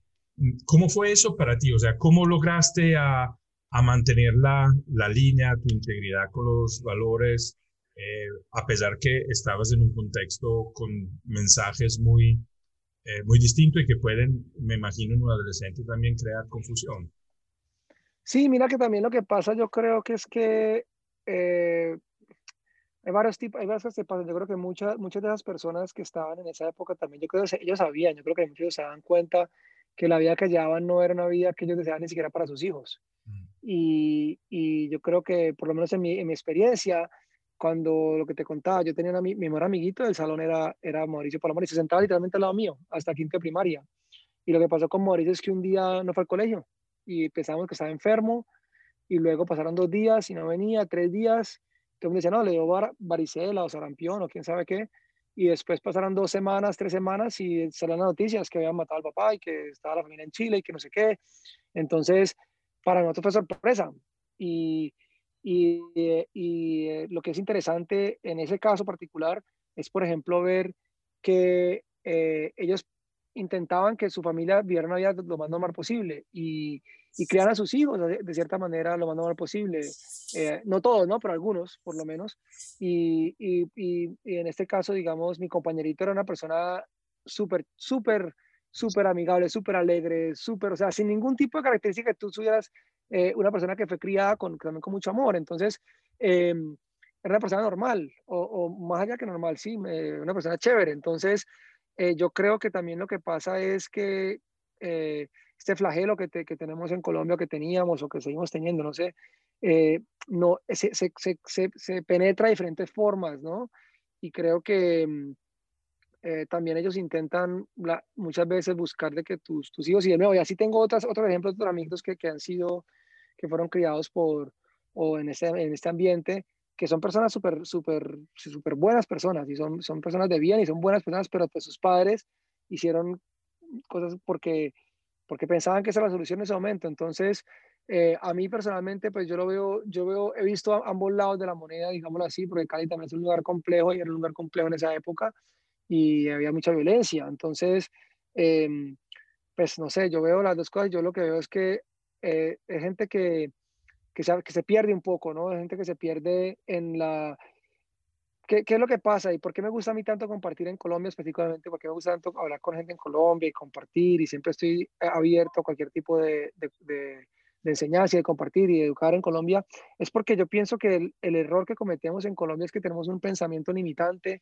¿Cómo fue eso para ti? O sea, ¿cómo lograste a, mantener la, la, línea, tu integridad con los valores, eh, a pesar que estabas en un contexto con mensajes muy, eh, muy distintos y que pueden, me imagino, en un adolescente también crear confusión? Sí, mira que también lo que pasa, yo creo que es que eh, hay varios tipos, hay varias cosas Yo creo que muchas, muchas de esas personas que estaban en esa época también, yo creo que ellos sabían, yo creo que muchos se dan cuenta que la vida que llevaban no era una vida que ellos deseaban ni siquiera para sus hijos. Mm. Y, y, yo creo que, por lo menos en mi, en mi, experiencia, cuando lo que te contaba, yo tenía mi, mi mejor amiguito del salón era, era Mauricio Palomar y se sentaba literalmente al lado mío, hasta quinto de primaria. Y lo que pasó con Mauricio es que un día no fue al colegio y pensamos que estaba enfermo y luego pasaron dos días y no venía, tres días, todo el mundo no, le dio var varicela o sarampión o quién sabe qué, y después pasaron dos semanas, tres semanas y salieron las noticias que habían matado al papá y que estaba la familia en Chile y que no sé qué, entonces para nosotros fue sorpresa y, y, y eh, lo que es interesante en ese caso particular es, por ejemplo, ver que eh, ellos intentaban que su familia viviera una vida lo más normal posible y, y criar a sus hijos de, cierta manera lo más normal posible. Eh, no todos, ¿no? Pero algunos, por lo menos. Y, y, y, en este caso, digamos, mi compañerito era una persona súper, súper, súper amigable, súper alegre, súper, o sea, sin ningún tipo de característica que tú tuvieras eh, una persona que fue criada con, también con mucho amor. Entonces, eh, era una persona normal, o, o, más allá que normal, sí, una persona chévere. Entonces, eh, yo creo que también lo que pasa es que eh, este flagelo que, que, tenemos en Colombia, que teníamos o que seguimos teniendo, no sé, eh, no, se, se, se, se, penetra de diferentes formas, ¿no? Y creo que mm, eh, también ellos intentan la, muchas veces buscar de que tus, tus hijos, y de nuevo, y así tengo otras, otros ejemplos otros amigos que, que han sido, que fueron criados por, o en este, en este ambiente, que son personas súper, súper, súper buenas personas y son, son personas de bien y son buenas personas, pero pues sus padres hicieron cosas porque porque pensaban que esa era la solución en ese momento. Entonces, eh, a mí personalmente, pues yo lo veo, yo veo, he visto ambos lados de la moneda, digámoslo así, porque Cali también es un lugar complejo y era un lugar complejo en esa época y había mucha violencia. Entonces, em, pues no sé, yo veo las dos cosas. Yo lo que veo es que eh, es gente que, que, se, que se pierde un poco, ¿no? Es gente que se pierde en la... ¿Qué, ¿Qué, es lo que pasa y por qué me gusta a mí tanto compartir en Colombia específicamente? Porque me gusta tanto hablar con gente en Colombia y compartir y siempre estoy abierto a cualquier tipo de, de, de, de enseñanza y de compartir y de educar en Colombia. Es porque yo pienso que el, el error que cometemos en Colombia es que tenemos un pensamiento limitante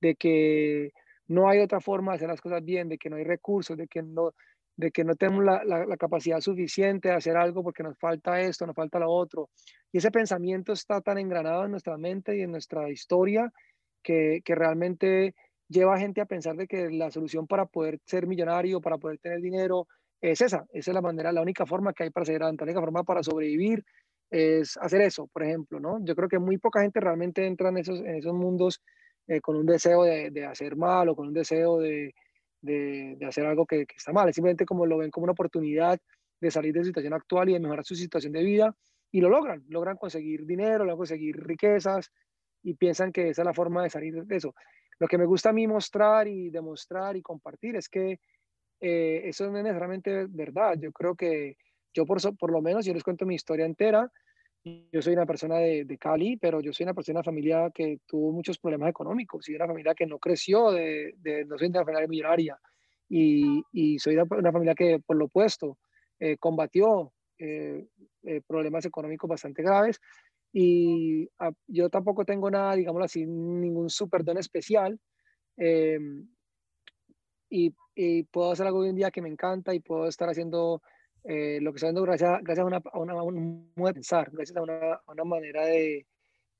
de que no hay otra forma de hacer las cosas bien, de que no hay recursos, de que no, de que no tenemos la, capacidad suficiente de hacer algo porque nos falta esto, nos falta lo otro. Y ese pensamiento está tan engranado en nuestra mente y en nuestra historia que, que realmente lleva a gente a pensar de que la solución para poder ser millonario, para poder tener dinero, es esa. Esa es la manera, la única forma que hay para seguir adelante, la única forma para sobrevivir es hacer eso, por ejemplo, ¿no? Yo creo que muy poca gente realmente entra en esos, en esos mundos eh, con un deseo de, de, hacer mal o con un deseo de, de, hacer algo que, que, está mal. Es simplemente como lo ven como una oportunidad de salir de su situación actual y de mejorar su situación de vida y lo logran. Logran conseguir dinero, logran conseguir riquezas y piensan que esa es la forma de salir de eso. Lo que me gusta a mí mostrar y demostrar y compartir es que eh, eso no es necesariamente verdad. Yo creo que yo por, por lo menos, yo les cuento mi historia entera, yo soy una persona de, de, Cali, pero yo soy una persona de familia que tuvo muchos problemas económicos y una familia que no creció, de, de no soy de una familia millonaria y, y soy de una familia que por lo opuesto eh, combatió eh, eh, problemas económicos bastante graves y a, yo tampoco tengo nada, digámoslo así, ningún super don especial em, y, y, puedo hacer algo hoy en día que me encanta y puedo estar haciendo eh, lo que está haciendo gracias, gracias a, una, a, una, a un modo de pensar, gracias a una, a una manera de,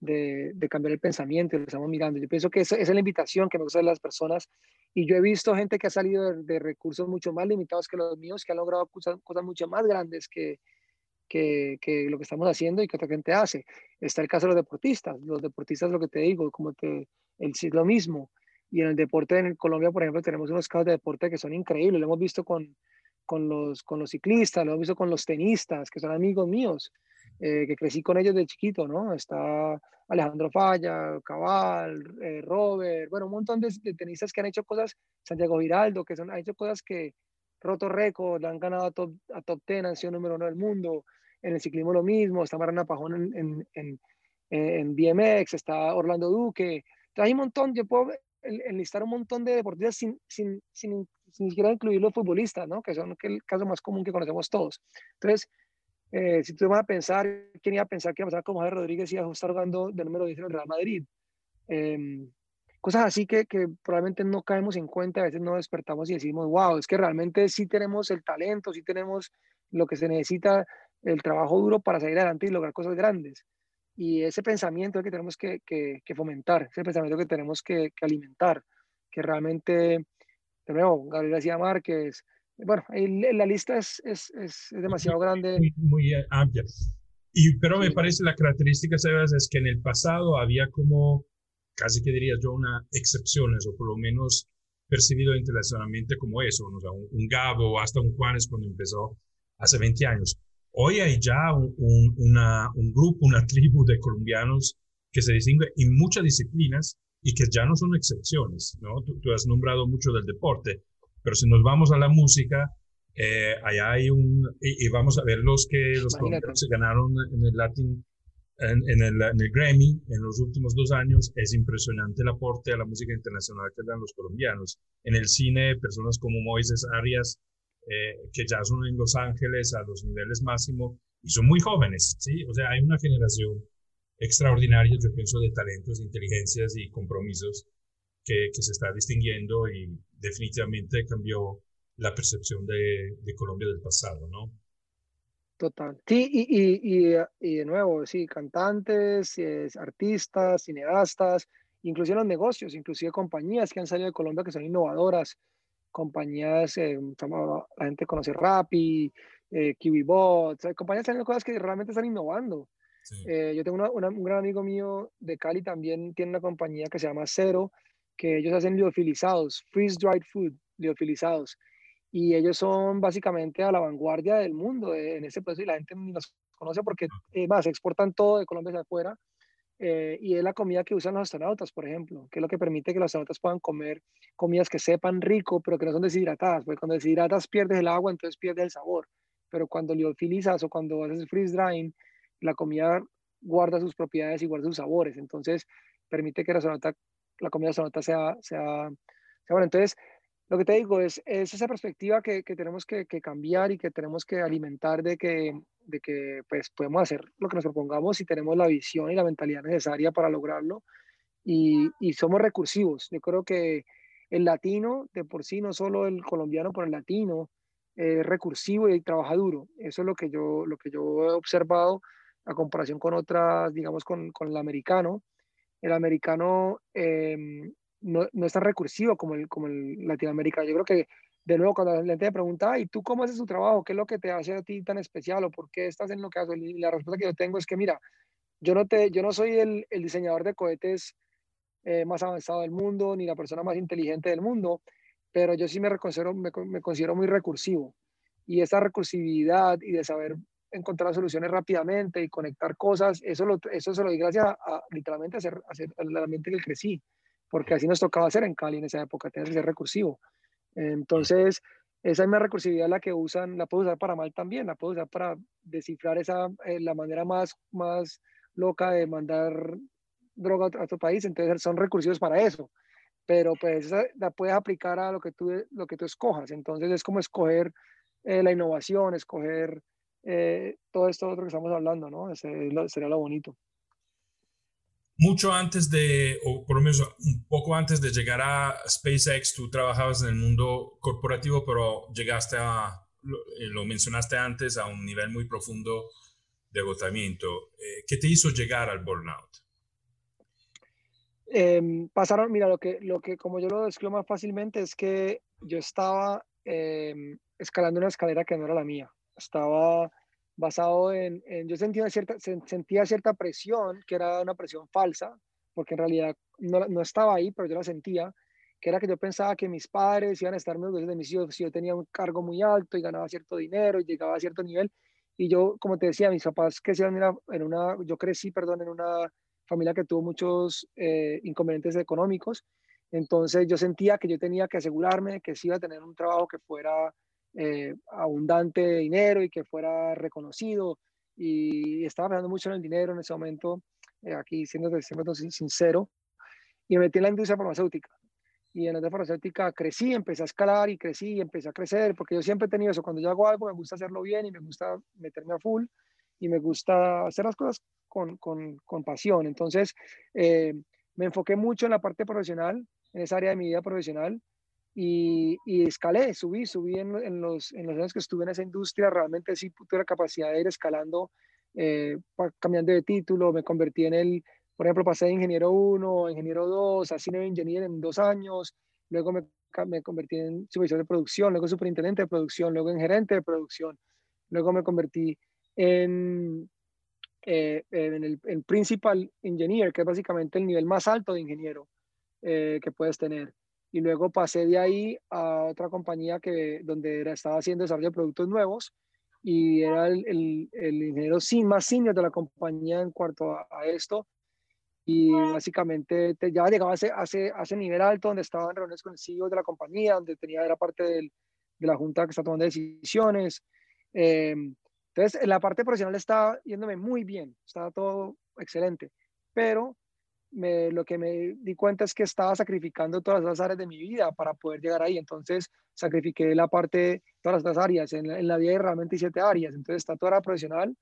de, de, cambiar el pensamiento, lo estamos mirando. Yo pienso que esa, esa, es la invitación que me gusta de las personas y yo he visto gente que ha salido de, de recursos mucho más limitados que los míos, que ha logrado cosas, cosas mucho más grandes que, que, que, lo que estamos haciendo y que otra gente hace. Está el caso de los deportistas. Los deportistas, lo que te digo, como te, el, es lo mismo. Y en el deporte en Colombia, por ejemplo, tenemos unos casos de deporte que son increíbles. Lo hemos visto con, con los, con los ciclistas, lo he visto con los tenistas, que son amigos míos, eh, que crecí con ellos de chiquito, ¿no? Está Alejandro Falla, Cabal, eh, Robert, bueno, un montón de, de, tenistas que han hecho cosas, Santiago Giraldo, que son, han hecho cosas que roto récord, han ganado a top, a top 10, han sido número uno del mundo, en el ciclismo lo mismo, está Marana Pajón en, en, en, en BMX, está Orlando Duque, entonces hay un montón, yo puedo enlistar un montón de deportistas sin, sin, sin sin siquiera incluir los futbolistas, ¿no? que son el caso más común que conocemos todos. Entonces, eh, si tú vas a pensar, ¿quién iba a pensar que iba a pasar con Javier Rodríguez y a estar jugando de número 10 en el Real Madrid? Eh, cosas así que, que, probablemente no caemos en cuenta, a veces no despertamos y decimos, wow, es que realmente sí tenemos el talento, sí tenemos lo que se necesita, el trabajo duro para salir adelante y lograr cosas grandes. Y ese pensamiento que tenemos que, que, que fomentar, ese pensamiento que tenemos que, alimentar, que realmente de nuevo, Gabriel García Márquez. Bueno, la lista es, es, es demasiado grande. Muy, muy amplia. Y, pero me parece la característica, ¿sabes? Es que en el pasado había como, casi que diría yo, una excepciones, o por lo menos percibido internacionalmente como eso, o sea, un, un Gabo o hasta un Juanes cuando empezó hace 20 años. Hoy hay ya un, un, una, un grupo, una tribu de colombianos que se distingue en muchas disciplinas y que ya no son excepciones, ¿no? Tú, tú has nombrado mucho del deporte, pero si nos vamos a la música, eh, allá hay un, y, y, vamos a ver los que los colombianos se ganaron en el Latin, en, en, el, en, el, Grammy en los últimos dos años, es impresionante el aporte a la música internacional que dan los colombianos. En el cine, personas como Moisés Arias, eh, que ya son en Los Ángeles a los niveles máximos y son muy jóvenes, ¿sí? O sea, hay una generación extraordinarios, yo pienso, de talentos, inteligencias y compromisos que, que se está distinguiendo y definitivamente cambió la percepción de, de Colombia del pasado, ¿no? Total. Sí, y, y, y, y de nuevo, sí, cantantes, artistas, cineastas, inclusive los negocios, inclusive compañías que han salido de Colombia que son innovadoras, compañías, eh, la gente conoce Rappi, eh, KiwiBot, compañías que cosas que realmente están innovando eh, yo tengo una, una, un gran amigo mío de Cali, también tiene una compañía que se llama Cero, que ellos hacen liofilizados, freeze dried food, liofilizados. y ellos son básicamente a la vanguardia del mundo en ese proceso y la gente los conoce porque más exportan todo de Colombia hacia afuera eh, y es la comida que usan los astronautas, por ejemplo, que es lo que permite que los astronautas puedan comer comidas que sepan rico, pero que no son deshidratadas, porque cuando deshidratas pierdes el agua, entonces pierdes el sabor, pero cuando liofilizas o cuando haces freeze drying, la comida guarda sus propiedades y guarda sus sabores, entonces permite que la, la comida astronauta sea, sea, sea buena. Entonces, lo que te digo es, es esa perspectiva que, que tenemos que, que, cambiar y que tenemos que alimentar de que, de que pues, podemos hacer lo que nos propongamos y tenemos la visión y la mentalidad necesaria para lograrlo. Y, y somos recursivos. Yo creo que el latino, de por sí, no solo el colombiano, pero el latino, es recursivo y trabaja duro. Eso es lo que yo, lo que yo he observado a comparación con otras, digamos, con, con el americano. El americano eh, no, no, es tan recursivo como el, como el latinoamericano. Yo creo que, de nuevo, cuando la gente me pregunta, ¿y tú cómo haces tu trabajo? ¿Qué es lo que te hace a ti tan especial? ¿O por qué estás en lo que haces? Y la respuesta que yo tengo es que, mira, yo no, te, yo no soy el, el diseñador de cohetes eh, más avanzado del mundo, ni la persona más inteligente del mundo, pero yo sí me considero, me considero muy recursivo. Y esa recursividad y de saber encontrar soluciones rápidamente y conectar cosas, eso, lo, eso se lo doy gracias a, literalmente a hacer, a el que crecí porque así nos tocaba hacer en Cali en esa época, tener que ser recursivo. Entonces, esa misma recursividad la que usan, la puedo usar para mal también, la puedo usar para descifrar esa, eh, la manera más, más loca de mandar droga a otro país, entonces son recursivos para eso, pero pues la puedes aplicar a lo que tú, lo que tú escojas, entonces es como escoger eh, la innovación, escoger eh, todo esto otro que estamos hablando, ¿no? Ese, sería lo bonito mucho antes de, o por lo menos un poco antes de llegar a SpaceX, tú trabajabas en el mundo corporativo, pero llegaste a, lo, eh, mencionaste antes, a un nivel muy profundo de agotamiento. Eh, ¿Qué te hizo llegar al burnout? Em, pasaron, mira, lo que, lo que como yo lo describo más fácilmente es que yo estaba em, escalando una escalera que no era la mía. Estaba basado en, yo sentía cierta, sentía cierta presión, que era una presión falsa, porque en realidad no, no, estaba ahí, pero yo la sentía, que era que yo pensaba que mis padres iban a estar muy orgullosos de mis hijos si yo tenía un cargo muy alto y ganaba cierto dinero y llegaba a cierto nivel. Y yo, como te decía, mis papás crecieron en una, en una yo crecí, perdón, en una familia que tuvo muchos eh, inconvenientes económicos. Entonces yo sentía que yo tenía que asegurarme que sí iba a tener un trabajo que fuera eh, abundante dinero y que fuera reconocido. Y estaba pensando mucho en el dinero en ese momento, eh, aquí siendo, siendo sincero, y me metí en la industria farmacéutica. Y en la industria farmacéutica crecí, empecé a escalar y crecí y empecé a crecer, porque yo siempre he tenido eso. Cuando yo hago algo, me gusta hacerlo bien y me gusta meterme a full y me gusta hacer las cosas con, con, con pasión. Entonces, eh, me enfoqué mucho en la parte profesional, en esa área de mi vida profesional, y, y, escalé, subí, subí en, en, los, en los años que estuve en esa industria, realmente sí tuve la capacidad de ir escalando, eh, cambiando de título, me convertí en el, por ejemplo, pasé de ingeniero 1, ingeniero 2, así no ingeniero en dos años, luego me, me convertí en supervisor de producción, luego superintendente de producción, luego en gerente de producción, luego me convertí en, eh, en el en principal engineer, que es básicamente el nivel más alto de ingeniero eh, que puedes tener y luego pasé de ahí a otra compañía que, donde era, estaba haciendo desarrollo de productos nuevos y era el, el, el ingeniero sin, más senior de la compañía en cuanto a, esto. Y básicamente te, ya llegaba a ese, a, ese, a ese, nivel alto donde estaba en reuniones con el CEO de la compañía, donde tenía, era parte del, de la junta que está tomando decisiones. Eh, entonces, en la parte profesional estaba yéndome muy bien, estaba todo excelente, pero me, lo que me di cuenta es que estaba sacrificando todas las áreas de mi vida para poder llegar ahí. Entonces, sacrifiqué la parte, todas las áreas. En, la vida hay realmente siete áreas. Entonces, está tu área profesional,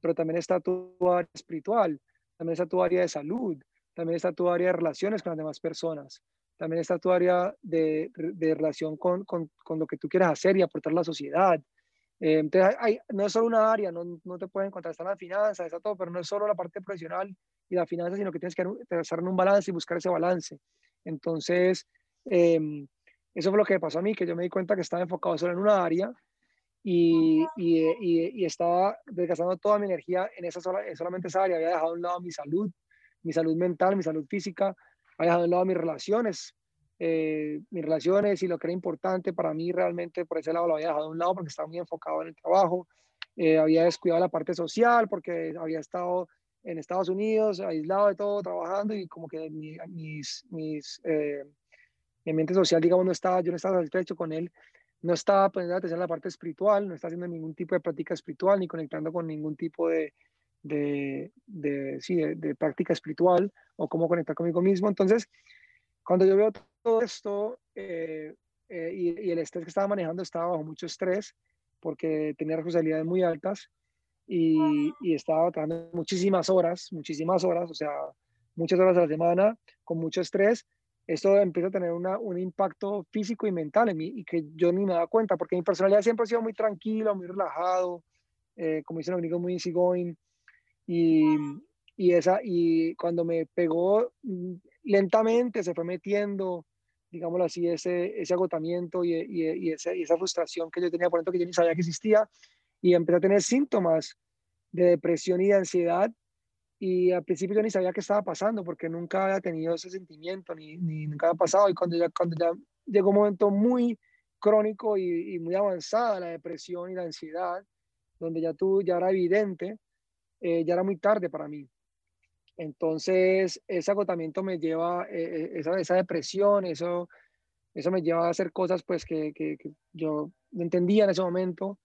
pero también está tu área espiritual, también está tu área de salud, también está tu área de relaciones con las demás personas, también está tu área de, relación con, con, con, lo que tú quieras hacer y aportar a la sociedad. Eh, entonces, no es solo una área, no, no te pueden contrastar las finanzas, está todo, pero no es solo la parte profesional y la finanza, sino que tienes que hacer un balance y buscar ese balance. Entonces, eh, eso fue lo que pasó a mí, que yo me di cuenta que estaba enfocado solo en una área y, y, y, estaba desgastando toda mi energía en, esa sola, en solamente esa área. Había dejado a un lado mi salud, mi salud mental, mi salud física, había dejado a un lado mis relaciones eh, mis relaciones y lo que era importante para mí realmente por ese lado lo había dejado a un lado porque estaba muy enfocado en el trabajo. Eh, había descuidado la parte social porque había estado en Estados Unidos, aislado de todo, trabajando y como que mis, mis, eh, mi ambiente social, digamos, no estaba, yo no estaba satisfecho con él, no estaba poniendo atención a la parte espiritual, no estaba haciendo ningún tipo de práctica espiritual ni conectando con ningún tipo de, de, de, sí, de, práctica espiritual o cómo conectar conmigo mismo. Entonces, cuando yo veo todo esto eh, eh, y, y, el estrés que estaba manejando, estaba bajo mucho estrés porque tenía responsabilidades muy altas y, y, estaba trabajando muchísimas horas, muchísimas horas, o sea, muchas horas a la semana con mucho estrés. Esto empieza a tener una, un impacto físico y mental en mí y que yo ni me daba cuenta porque mi personalidad siempre ha sido muy tranquila, muy relajado, eh, como dicen los gringos, muy easygoing. Y, y, esa, y cuando me pegó mm, lentamente, se fue metiendo, digámoslo así, ese, ese agotamiento y, y, y, esa, y esa frustración que yo tenía por dentro que yo ni sabía que existía y empecé a tener síntomas de depresión y de ansiedad y al principio yo ni sabía qué estaba pasando porque nunca había tenido ese sentimiento ni, ni nunca había pasado y cuando ya, cuando ya llegó un momento muy crónico y, y muy avanzada la depresión y la ansiedad donde ya tú ya era evidente eh, ya era muy tarde para mí. Entonces, ese agotamiento me lleva, eh, eh, esa, esa, depresión, eso, eso me lleva a hacer cosas pues que, que, que, yo no entendía en ese momento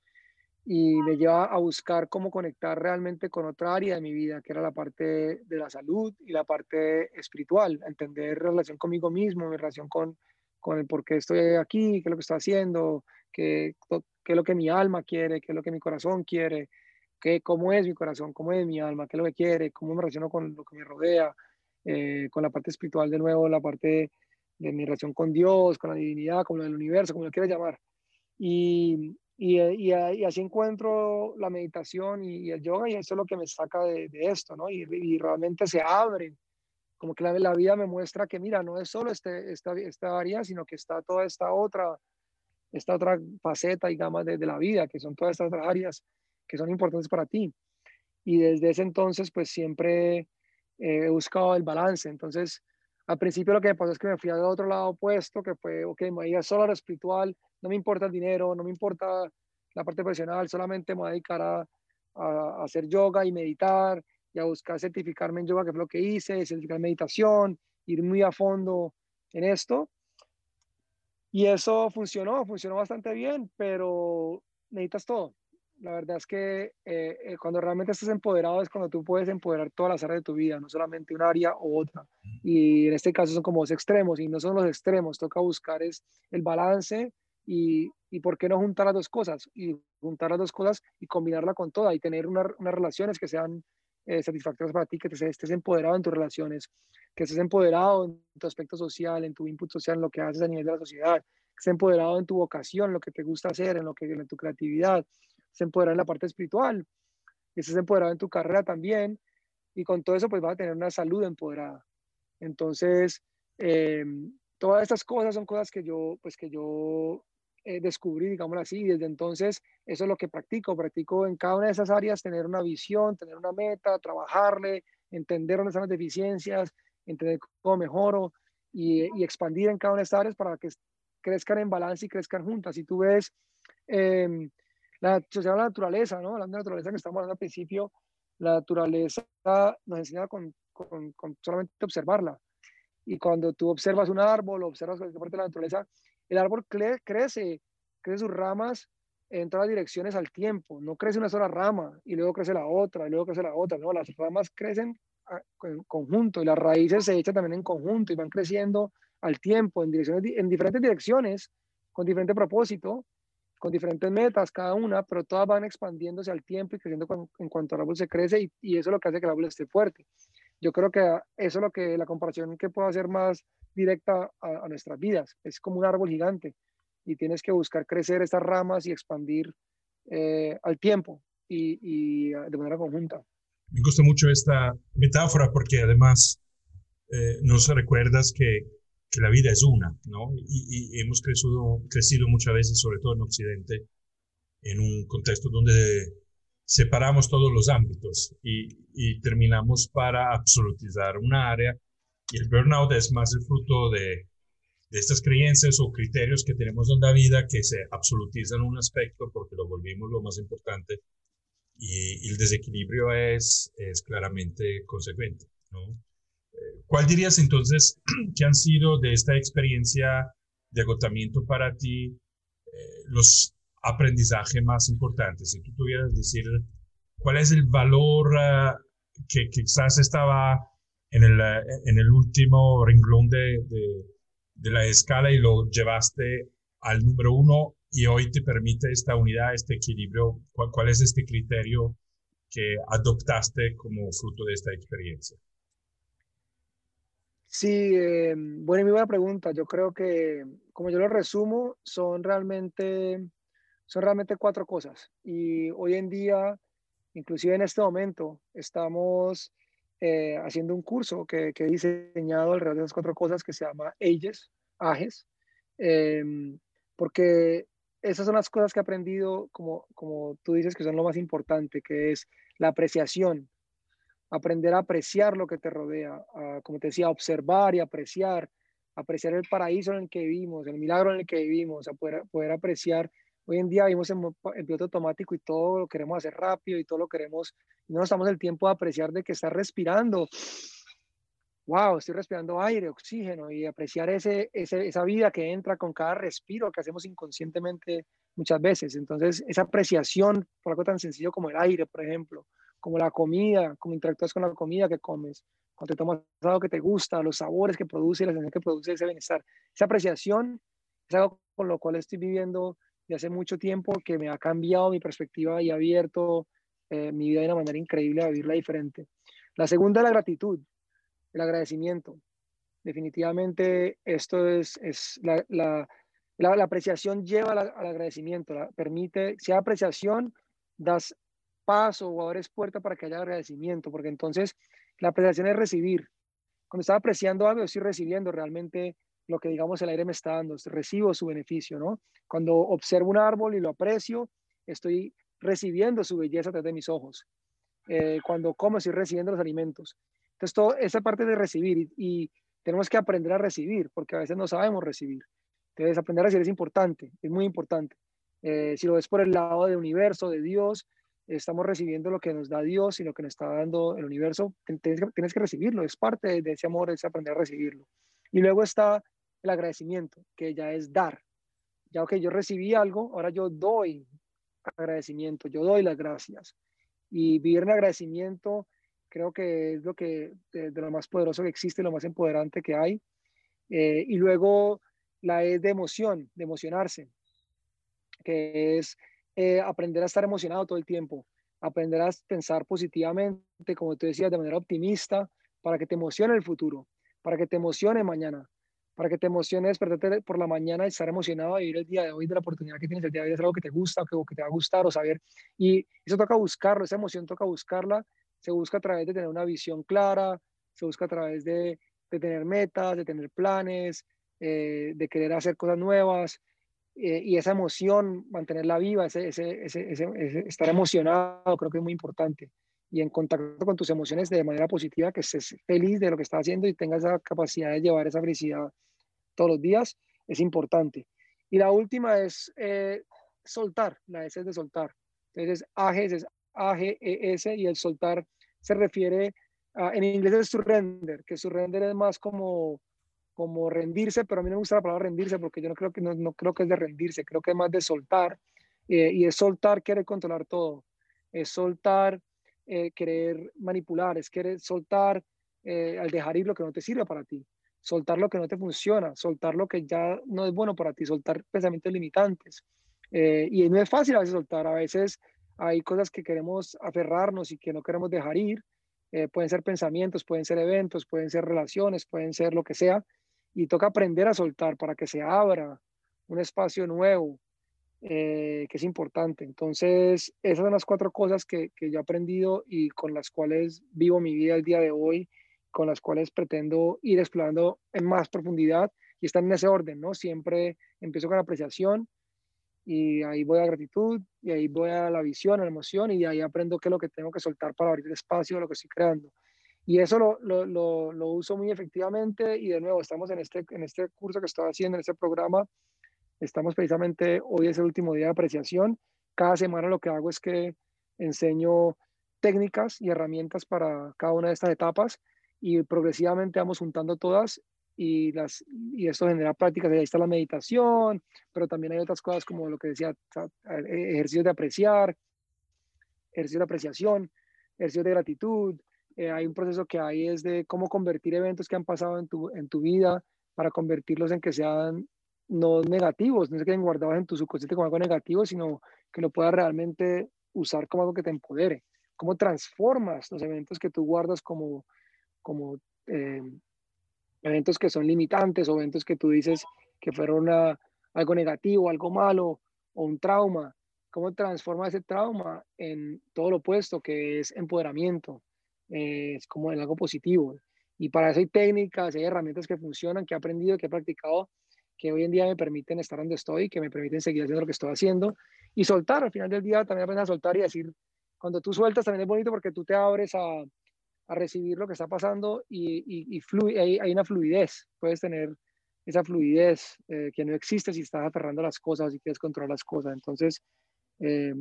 y me lleva a buscar cómo conectar realmente con otra área de mi vida, que era la parte de la salud y la parte espiritual, entender relación conmigo mismo, mi relación con, con el por qué estoy aquí, qué es lo que estoy haciendo, qué, qué es lo que mi alma quiere, qué es lo que mi corazón quiere, qué, cómo es mi corazón, cómo es mi alma, qué es lo que quiere, cómo me relaciono con lo que me rodea, eh, con la parte espiritual de nuevo, la parte de mi relación con Dios, con la divinidad, con el universo, como lo quieras llamar. Y, y, y, y, así encuentro la meditación y, el yoga y eso es lo que me saca de, esto, ¿no? Y, realmente se abre, como que la, vida me muestra que, mira, no es solo este, esta, esta área, sino que está toda esta otra, esta otra faceta, digamos, de, de la vida, que son todas estas otras áreas que son importantes para ti. Y desde ese entonces, pues siempre eh, he buscado el balance. Entonces, al principio lo que me pasó es que me fui al otro lado opuesto, que fue, ok, me voy a solo a lo espiritual, no me importa el dinero, no me importa la parte profesional, solamente me voy a dedicar a, a, hacer yoga y meditar y a buscar certificarme en yoga, que fue lo que hice, certificar meditación, ir muy a fondo en esto. Y eso funcionó, funcionó bastante bien, pero necesitas todo la verdad es que eh, eh, cuando realmente estás empoderado es cuando tú puedes empoderar todas las áreas de tu vida, no solamente un área u otra. Y en este caso son como dos extremos y no son los extremos, toca buscar es el balance y, y por qué no juntar las dos cosas y juntar las dos cosas y combinarla con toda y tener unas relaciones que sean eh, satisfactorias para ti, que te, estés empoderado en tus relaciones, que estés empoderado en tu aspecto social, en tu input social, en lo que haces a nivel de la sociedad, que estés empoderado en tu vocación, lo que te gusta hacer, en lo que en tu creatividad, se en la parte espiritual, estés empoderado en tu carrera también, y con todo eso pues vas a tener una salud empoderada. Entonces, eh, todas estas cosas son cosas que yo, pues que yo eh, descubrí, digámoslo así, y desde entonces eso es lo que practico, practico en cada una de esas áreas tener una visión, tener una meta, trabajarle, entender dónde están las deficiencias, entender cómo mejoro y, y expandir en cada una de estas áreas para que crezcan en balance y crezcan juntas. Si tú ves... Eh, la sociedad de la naturaleza, ¿no? Hablando de naturaleza que estamos hablando al principio, la naturaleza nos enseña con, con, con solamente observarla. Y cuando tú observas un árbol, observas cualquier parte de la naturaleza, el árbol crece, crece sus ramas en todas las direcciones al tiempo. No crece una sola rama y luego crece la otra y luego crece la otra. No, las ramas crecen en conjunto y las raíces se echan también en conjunto y van creciendo al tiempo en, direcciones, en diferentes direcciones con diferente propósito con diferentes metas cada una, pero todas van expandiéndose al tiempo y creciendo en cuanto el árbol se crece y, y, eso es lo que hace que el árbol esté fuerte. Yo creo que eso es lo que la comparación que puedo hacer más directa a, a nuestras vidas. Es como un árbol gigante y tienes que buscar crecer estas ramas y expandir eh, al tiempo y, y, de manera conjunta. Me gusta mucho esta metáfora porque además eh, nos recuerdas que que la vida es una, ¿no? Y, hemos crecido, crecido muchas veces, sobre todo en Occidente, en un contexto donde separamos todos los ámbitos y, terminamos para absolutizar una área y el burnout es más el fruto de, de estas creencias o criterios que tenemos en la vida que se absolutizan un aspecto porque lo volvimos lo más importante y, el desequilibrio es, es claramente consecuente. ¿no? ¿Cuál dirías entonces que han sido de esta experiencia de agotamiento para ti eh, los aprendizajes más importantes? Si tú tuvieras decir cuál es el valor ah, que, quizás estaba en el, en el último renglón de, de, la escala y lo llevaste al número uno y hoy te permite esta unidad, este equilibrio. ¿Cuál, cuál es este criterio que adoptaste como fruto de esta experiencia? Sí, eh, buena y buena pregunta. Yo creo que, como yo lo resumo, son realmente, son realmente cuatro cosas. Y hoy en día, inclusive en este momento, estamos eh, haciendo un curso que, que, he diseñado alrededor de esas cuatro cosas que se llama AGES, AGES, em, porque esas son las cosas que he aprendido, como, como tú dices, que son lo más importante, que es la apreciación, aprender a apreciar lo que te rodea, como te decía, observar y apreciar, apreciar el paraíso en el que vivimos, el milagro en el que vivimos, a poder, poder apreciar. Hoy en día vivimos en, en, piloto automático y todo lo queremos hacer rápido y todo lo queremos, no nos damos el tiempo de apreciar de que estás respirando. Wow, estoy respirando aire, oxígeno y apreciar ese, ese, esa vida que entra con cada respiro que hacemos inconscientemente muchas veces. Entonces, esa apreciación por algo tan sencillo como el aire, por ejemplo, como la comida, como interactúas con la comida que comes, cuando te tomas algo que te gusta, los sabores que produce, la sensación que produce ese bienestar. Esa apreciación es algo con lo cual estoy viviendo de hace mucho tiempo que me ha cambiado mi perspectiva y ha abierto eh, mi vida de una manera increíble a vivirla diferente. La segunda es la gratitud, el agradecimiento. Definitivamente esto es, es la, la, la, apreciación lleva al, agradecimiento, la, permite, si hay apreciación, das paso o abres puerta para que haya agradecimiento, porque entonces la apreciación es recibir. Cuando estaba apreciando algo, estoy recibiendo realmente lo que, digamos, el aire me está dando, recibo su beneficio, ¿no? Cuando observo un árbol y lo aprecio, estoy recibiendo su belleza desde mis ojos. Eh, cuando como, estoy recibiendo los alimentos. Entonces, todo, esa parte de recibir y, tenemos que aprender a recibir, porque a veces no sabemos recibir. Entonces, aprender a recibir es importante, es muy importante. Eh, si lo ves por el lado del universo, de Dios, estamos recibiendo lo que nos da Dios y lo que nos está dando el universo, tienes que, tienes que recibirlo, es parte de ese amor, es aprender a recibirlo. Y luego está el agradecimiento, que ya es dar. Ya que yo recibí algo, ahora yo doy agradecimiento, yo doy las gracias. Y vivir en agradecimiento creo que es lo que de, lo más poderoso que existe, lo más empoderante que hay. Eh, y luego la es de emoción, de emocionarse, que es eh, aprender a estar emocionado todo el tiempo, aprender a pensar positivamente, como tú decías, de manera optimista, para que te emocione el futuro, para que te emocione mañana, para que te emocione despertarte por la mañana y estar emocionado a vivir el día de hoy, de la oportunidad que tienes el día de hoy, es algo que te gusta o que, te va a gustar o saber. Y eso toca buscarlo, esa emoción toca buscarla, se busca a través de tener una visión clara, se busca a través de, de tener metas, de tener planes, eh, de querer hacer cosas nuevas, eh, y esa emoción, mantenerla viva, ese, ese, ese, estar emocionado, creo que es muy importante. Y en contacto con tus emociones de manera positiva, que estés feliz de lo que estás haciendo y tengas esa capacidad de llevar esa felicidad todos los días, es importante. Y la última es eh, soltar, la S es de soltar. Entonces, AGES es A-G-E-S y el soltar se refiere, a, en inglés es surrender, que surrender es más como como rendirse, pero a mí no me gusta la palabra rendirse porque yo no creo que, no, no creo que es de rendirse, creo que es más de soltar. Eh, y es soltar querer controlar todo, es soltar eh, querer manipular, es querer soltar eh, al dejar ir lo que no te sirve para ti, soltar lo que no te funciona, soltar lo que ya no es bueno para ti, soltar pensamientos limitantes. y no es fácil a veces soltar, a veces hay cosas que queremos aferrarnos y que no queremos dejar ir. pueden ser pensamientos, pueden ser eventos, pueden ser relaciones, pueden ser lo que sea, y toca aprender a soltar para que se abra un espacio nuevo, eh, que es importante. Entonces, esas son las cuatro cosas que, que yo he aprendido y con las cuales vivo mi vida el día de hoy, con las cuales pretendo ir explorando en más profundidad y están en ese orden, ¿no? Siempre empiezo con la apreciación y ahí voy a gratitud y ahí voy a la visión, a la emoción y ahí aprendo qué es lo que tengo que soltar para abrir el espacio a lo que estoy creando. Y eso lo, lo, uso muy efectivamente y de nuevo estamos en este, en este curso que estoy haciendo, en este programa, estamos precisamente, hoy es el último día de apreciación, cada semana lo que hago es que enseño técnicas y herramientas para cada una de estas etapas y progresivamente vamos juntando todas y, las, y esto genera prácticas, ahí está la meditación, pero también hay otras cosas como lo que decía, ejercicios de apreciar, ejercicios de apreciación, ejercicios de gratitud, eh, hay un proceso que hay es de cómo convertir eventos que han pasado en tu, en tu vida para convertirlos en que sean no negativos, no se queden guardados en tu subconsciente como algo negativo, sino que lo puedas realmente usar como algo que te empodere. ¿Cómo transformas los eventos que tú guardas como, como eh, eventos que son limitantes o eventos que tú dices que fueron algo negativo, algo malo o un trauma? ¿Cómo transforma ese trauma en todo lo opuesto, que es empoderamiento, eh, es como en algo positivo. Y para eso hay técnicas, hay herramientas que funcionan, que he aprendido, que he practicado, que hoy en día me permiten estar donde estoy, que me permiten seguir haciendo lo que estoy haciendo y soltar. Al final del día también aprender a soltar y decir, cuando tú sueltas también es bonito porque tú te abres a, a recibir lo que está pasando y, y, hay, una fluidez. Puedes tener esa fluidez eh, que no existe si estás aferrando las cosas y quieres controlar las cosas. Entonces, eh,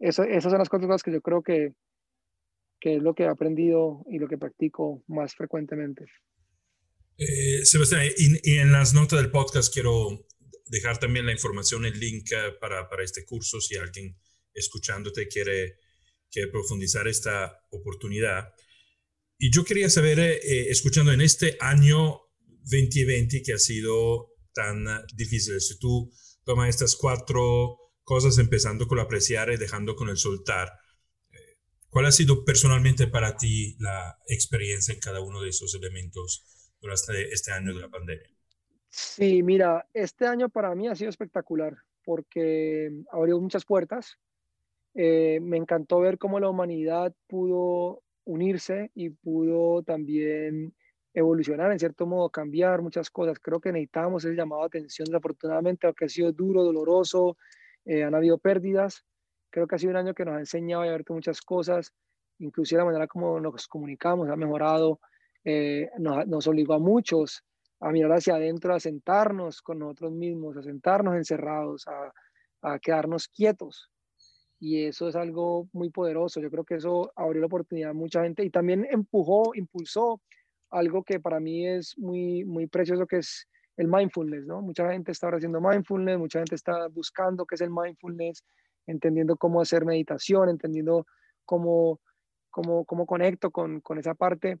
eso, esas son las cosas que yo creo que, que es lo que he aprendido y lo que practico más frecuentemente. Eh, Sebastián, y, en las notas del podcast quiero dejar también la información, el link eh, para, para este curso, si alguien escuchándote quiere, quiere profundizar esta oportunidad. Y yo quería saber, eh, escuchando en este año 2020 que ha sido tan difícil, si tú tomas estas cuatro cosas, empezando con apreciar y dejando con el soltar, ¿Cuál ha sido personalmente para ti la experiencia en cada uno de esos elementos durante este año de la pandemia? Sí, mira, este año para mí ha sido espectacular porque abrió muchas puertas. Eh, me encantó ver cómo la humanidad pudo unirse y pudo también evolucionar, en cierto modo, cambiar muchas cosas. Creo que necesitábamos ese llamado de atención, desafortunadamente, aunque ha sido duro, doloroso, eh, han habido pérdidas, Creo que ha sido un año que nos ha enseñado a ver muchas cosas, inclusive la manera como nos comunicamos ha mejorado, eh, nos, nos, obligó a muchos a mirar hacia adentro, a sentarnos con nosotros mismos, a sentarnos encerrados, a, a quedarnos quietos. Y eso es algo muy poderoso. Yo creo que eso abrió la oportunidad a mucha gente y también empujó, impulsó algo que para mí es muy, muy precioso, que es el mindfulness, ¿no? Mucha gente está ahora haciendo mindfulness, mucha gente está buscando qué es el mindfulness, entendiendo cómo hacer meditación, entendiendo cómo, cómo, cómo conecto con, con esa parte.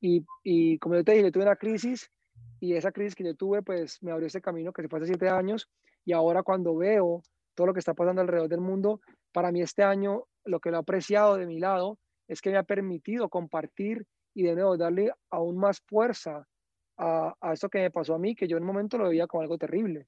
Y, y, como yo te dije, yo tuve una crisis y esa crisis que yo tuve, pues me abrió ese camino que se fue hace siete años y ahora cuando veo todo lo que está pasando alrededor del mundo, para mí este año lo que lo he apreciado de mi lado es que me ha permitido compartir y de nuevo darle aún más fuerza a, a esto que me pasó a mí, que yo en un momento lo veía como algo terrible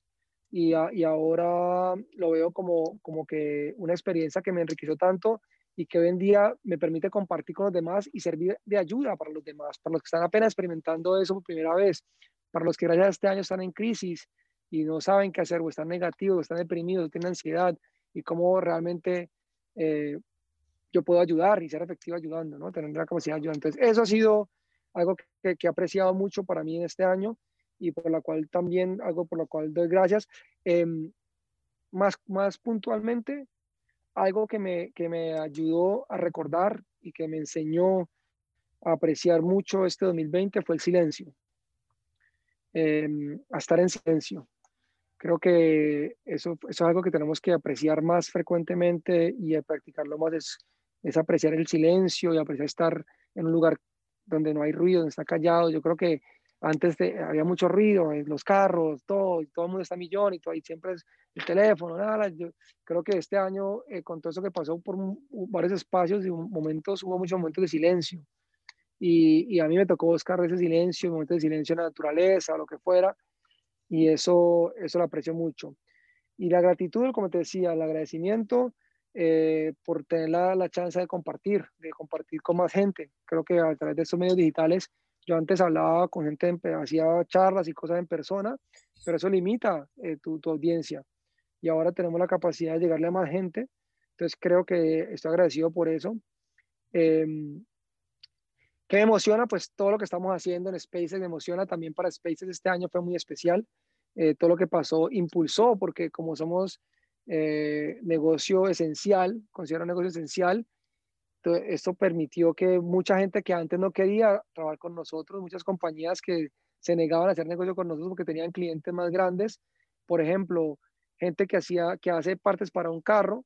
y, ahora lo veo como, como que una experiencia que me enriqueció tanto y que hoy en día me permite compartir con los demás y servir de ayuda para los demás, para los que están apenas experimentando eso por primera vez, para los que gracias a este año están en crisis y no saben qué hacer o están negativos, o están deprimidos, o tienen ansiedad y cómo realmente eh, yo puedo ayudar y ser efectivo ayudando, ¿no? Tener la capacidad de ayudar. Entonces, eso ha sido algo que, que he apreciado mucho para mí en este año y por la cual también, algo por lo cual doy gracias. Em, más, más puntualmente, algo que me, que me ayudó a recordar y que me enseñó a apreciar mucho este 2020 fue el silencio, em, a estar en silencio. Creo que eso, eso, es algo que tenemos que apreciar más frecuentemente y practicarlo más, es, es apreciar el silencio y apreciar estar en un lugar donde no hay ruido, donde está callado. Yo creo que antes de, había mucho ruido, en los carros, todo, y todo el mundo está millón y todo, y siempre es el teléfono, nada. Yo creo que este año, eh, con todo eso que pasó por varios espacios y momentos, hubo muchos momentos de silencio. Y, y, a mí me tocó buscar ese silencio, momentos de silencio en la naturaleza, lo que fuera, y eso, eso lo aprecio mucho. Y la gratitud, como te decía, el agradecimiento eh, por tener la, la chance de compartir, de compartir con más gente. Creo que a través de estos medios digitales yo antes hablaba con gente, hacía charlas y cosas en persona, pero eso limita eh, tu, tu, audiencia. Y ahora tenemos la capacidad de llegarle a más gente. Entonces creo que estoy agradecido por eso. Eh, ¿Qué me emociona? Pues todo lo que estamos haciendo en Spaces me emociona. También para Spaces este año fue muy especial. Eh, todo lo que pasó impulsó, porque como somos eh, negocio esencial, considero un negocio esencial, esto permitió que mucha gente que antes no quería trabajar con nosotros, muchas compañías que se negaban a hacer negocio con nosotros porque tenían clientes más grandes, por ejemplo, gente que, hacía, que hace partes para un carro,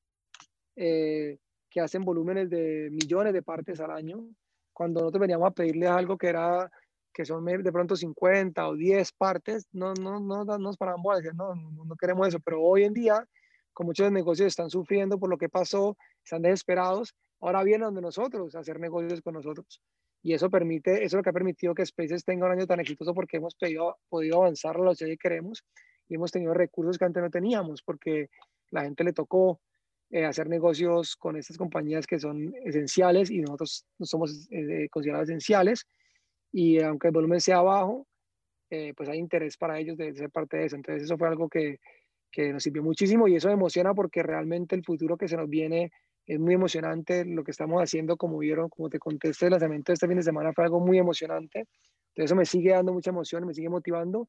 eh, que hacen volúmenes de millones de partes al año, cuando nosotros veníamos a pedirles algo que era que son de pronto 50 o 10 partes, no, no, no, no nos paramos a decir, no, no, queremos eso, pero hoy en día, con muchos negocios están sufriendo por lo que pasó, están desesperados, ahora vienen donde nosotros a hacer negocios con nosotros. Y eso permite, eso es lo que ha permitido que Spaces tenga un año tan exitoso porque hemos podido, podido avanzar a lo que queremos y hemos tenido recursos que antes no teníamos porque la gente le tocó eh, hacer negocios con estas compañías que son esenciales y nosotros no somos eh, considerados esenciales. Y aunque el volumen sea bajo, eh, pues hay interés para ellos de, ser parte de eso. Entonces eso fue algo que, que nos sirvió muchísimo y eso me emociona porque realmente el futuro que se nos viene es muy emocionante lo que estamos haciendo, como vieron, como te conté, este lanzamiento de este fin de semana fue algo muy emocionante. Entonces eso me sigue dando mucha emoción, me sigue motivando.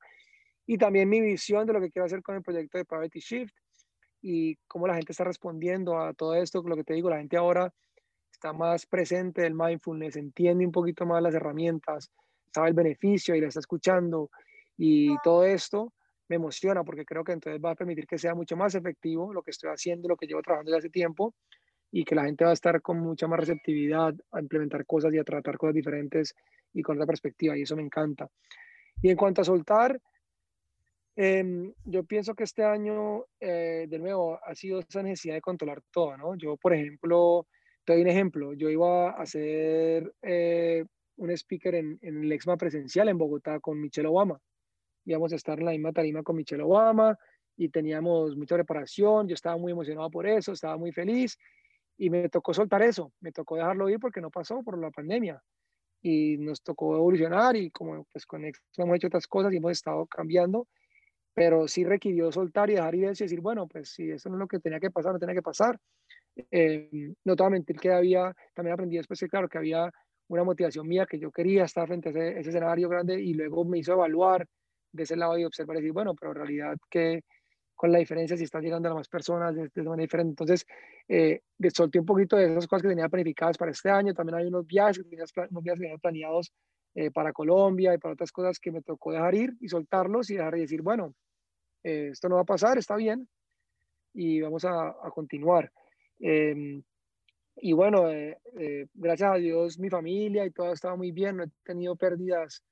Y también mi visión de lo que quiero hacer con el proyecto de Priority Shift y cómo la gente está respondiendo a todo esto, lo que te digo, la gente ahora está más presente del mindfulness, entiende un poquito más las herramientas, sabe el beneficio y la está escuchando y todo esto me emociona porque creo que entonces va a permitir que sea mucho más efectivo lo que estoy haciendo, lo que llevo trabajando desde hace tiempo y que la gente va a estar con mucha más receptividad a implementar cosas y a tratar cosas diferentes y con otra perspectiva y eso me encanta. Y en cuanto a soltar, em, yo pienso que este año, eh, de nuevo, ha sido esa necesidad de controlar todo, ¿no? Yo, por ejemplo, te doy un ejemplo, yo iba a hacer eh, un speaker en, en el EXMA presencial en Bogotá con Michelle Obama. Íbamos a estar en la misma tarima con Michelle Obama y teníamos mucha preparación, yo estaba muy emocionado por eso, estaba muy feliz y me tocó soltar eso, me tocó dejarlo ir porque no pasó por la pandemia y nos tocó evolucionar y como pues con esto hemos hecho otras cosas y hemos estado cambiando, pero sí requirió soltar y dejar ir y decir, bueno, pues si eso no es lo que tenía que pasar, no tenía que pasar. Eh, no te voy a mentir que había, también aprendí después que claro, que había una motivación mía que yo quería estar frente a ese, ese escenario grande y luego me hizo evaluar de ese lado y observar y decir, bueno, pero en realidad que con la diferencia si están llegando a más personas de, de manera diferente. Entonces, eh, solté un poquito de esas cosas que tenía planificadas para este año. También hay unos viajes, unos viajes que tenía planeados eh, para Colombia y para otras cosas que me tocó dejar ir y soltarlos y dejar y decir, bueno, eh, esto no va a pasar, está bien y vamos a, a continuar. Em, y bueno, eh, gracias a Dios mi familia y todo estaba muy bien, no he tenido pérdidas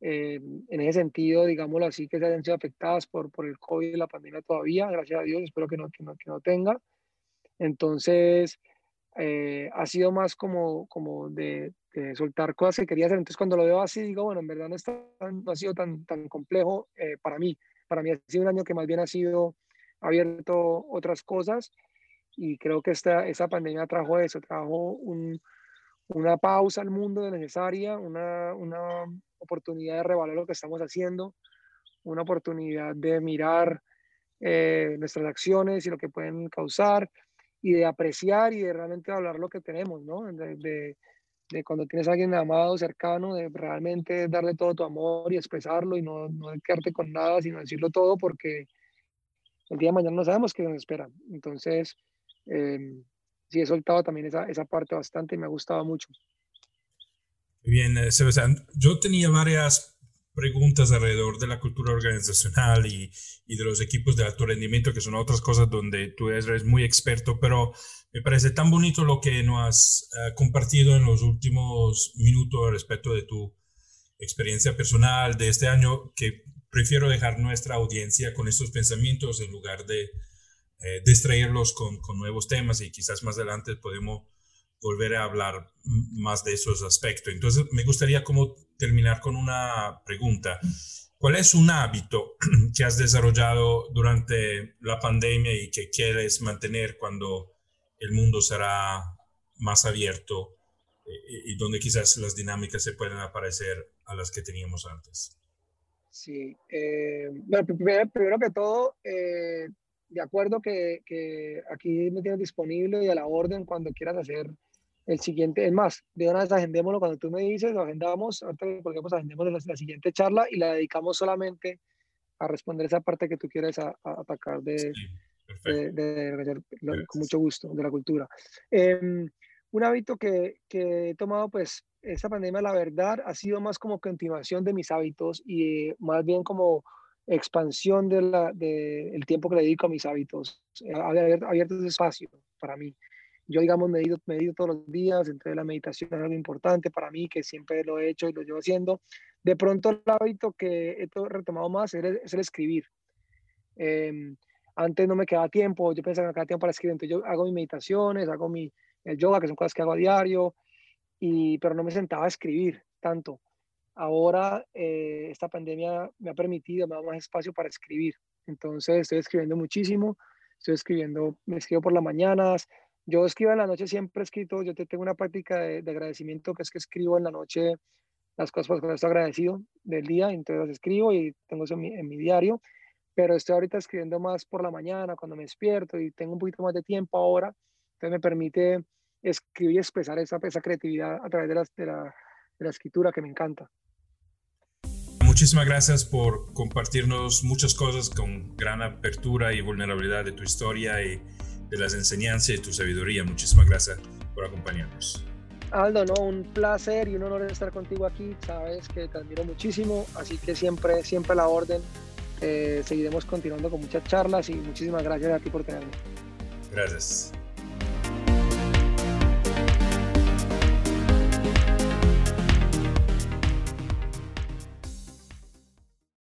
eh, en ese sentido, digámoslo así, que se hayan sido afectadas por, por el COVID y la pandemia todavía, gracias a Dios, espero que no, que no, que no tenga. Entonces, eh, ha sido más como, como de, soltar cosas que quería hacer. Entonces, cuando lo veo así, digo, bueno, en verdad no, no ha sido tan, tan complejo eh, para mí. Para mí ha sido un año que más bien ha sido abierto otras cosas y creo que esta, esta pandemia trajo eso, trajo un, una pausa al mundo necesaria, una, una oportunidad de revaluar lo que estamos haciendo, una oportunidad de mirar eh, nuestras acciones y lo que pueden causar y de apreciar y de realmente hablar lo que tenemos, ¿no? De, de, cuando tienes a alguien amado, cercano, de realmente darle todo tu amor y expresarlo y no, no quedarte con nada, sino decirlo todo porque el día de mañana no sabemos qué nos espera. Entonces, eh, sí he soltado también esa, esa parte bastante y me ha gustado mucho. Bien, eh, Sebastián, yo tenía varias preguntas alrededor de la cultura organizacional y, y, de los equipos de alto rendimiento, que son otras cosas donde tú eres muy experto, pero me parece tan bonito lo que nos has eh, compartido en los últimos minutos respecto de tu experiencia personal de este año, que prefiero dejar nuestra audiencia con estos pensamientos en lugar de eh, distraerlos con, con nuevos temas y quizás más adelante podemos volver a hablar más de esos aspectos. Entonces, me gustaría como terminar con una pregunta. ¿Cuál es un hábito que has desarrollado durante la pandemia y que quieres mantener cuando el mundo será más abierto eh, y donde quizás las dinámicas se pueden aparecer a las que teníamos antes? Sí, eh, bueno, primero, que todo, eh, de acuerdo que, que, aquí me tienes disponible y a la orden cuando quieras hacer el siguiente, es más, de una vez agendémoslo cuando tú me dices, lo agendamos, ahorita porque agendemos la, la siguiente charla y la dedicamos solamente a responder esa parte que tú quieres atacar de, de, con mucho gusto, de la cultura. Em, un hábito que, que, he tomado, pues, esta pandemia, la verdad, ha sido más como continuación de mis hábitos y más bien como expansión del de el tiempo que le dedico a mis hábitos. Ha abierto, ese espacio para mí. Yo, digamos, medito, medito todos los días, entre la meditación es algo importante para mí, que siempre lo he hecho y lo llevo haciendo. De pronto, el hábito que he retomado más es el, es el escribir. Eh, antes no me quedaba tiempo, yo pensaba que me quedaba tiempo para escribir, entonces yo hago mis meditaciones, hago mi, el yoga, que son cosas que hago a diario, y, pero no me sentaba a escribir tanto. Ahora eh, esta pandemia me ha permitido, me da más espacio para escribir. Entonces estoy escribiendo muchísimo, estoy escribiendo, me escribo por las mañanas, yo escribo en la noche, siempre he escrito, yo te tengo una práctica de, agradecimiento que es que escribo en la noche las cosas por las que estoy agradecido del día, entonces las escribo y tengo eso en mi, en mi diario pero estoy ahorita escribiendo más por la mañana, cuando me despierto y tengo un poquito más de tiempo ahora, entonces me permite escribir y expresar esa, esa creatividad a través de de, la, de la escritura que me encanta. Muchísimas gracias por compartirnos muchas cosas con gran apertura y vulnerabilidad de tu historia y de las enseñanzas y tu sabiduría. Muchísimas gracias por acompañarnos. Aldo, no, un placer y un honor estar contigo aquí. Sabes que te admiro muchísimo, así que siempre, siempre la orden eh, seguiremos continuando con muchas charlas y muchísimas gracias a ti por tenerme. Gracias.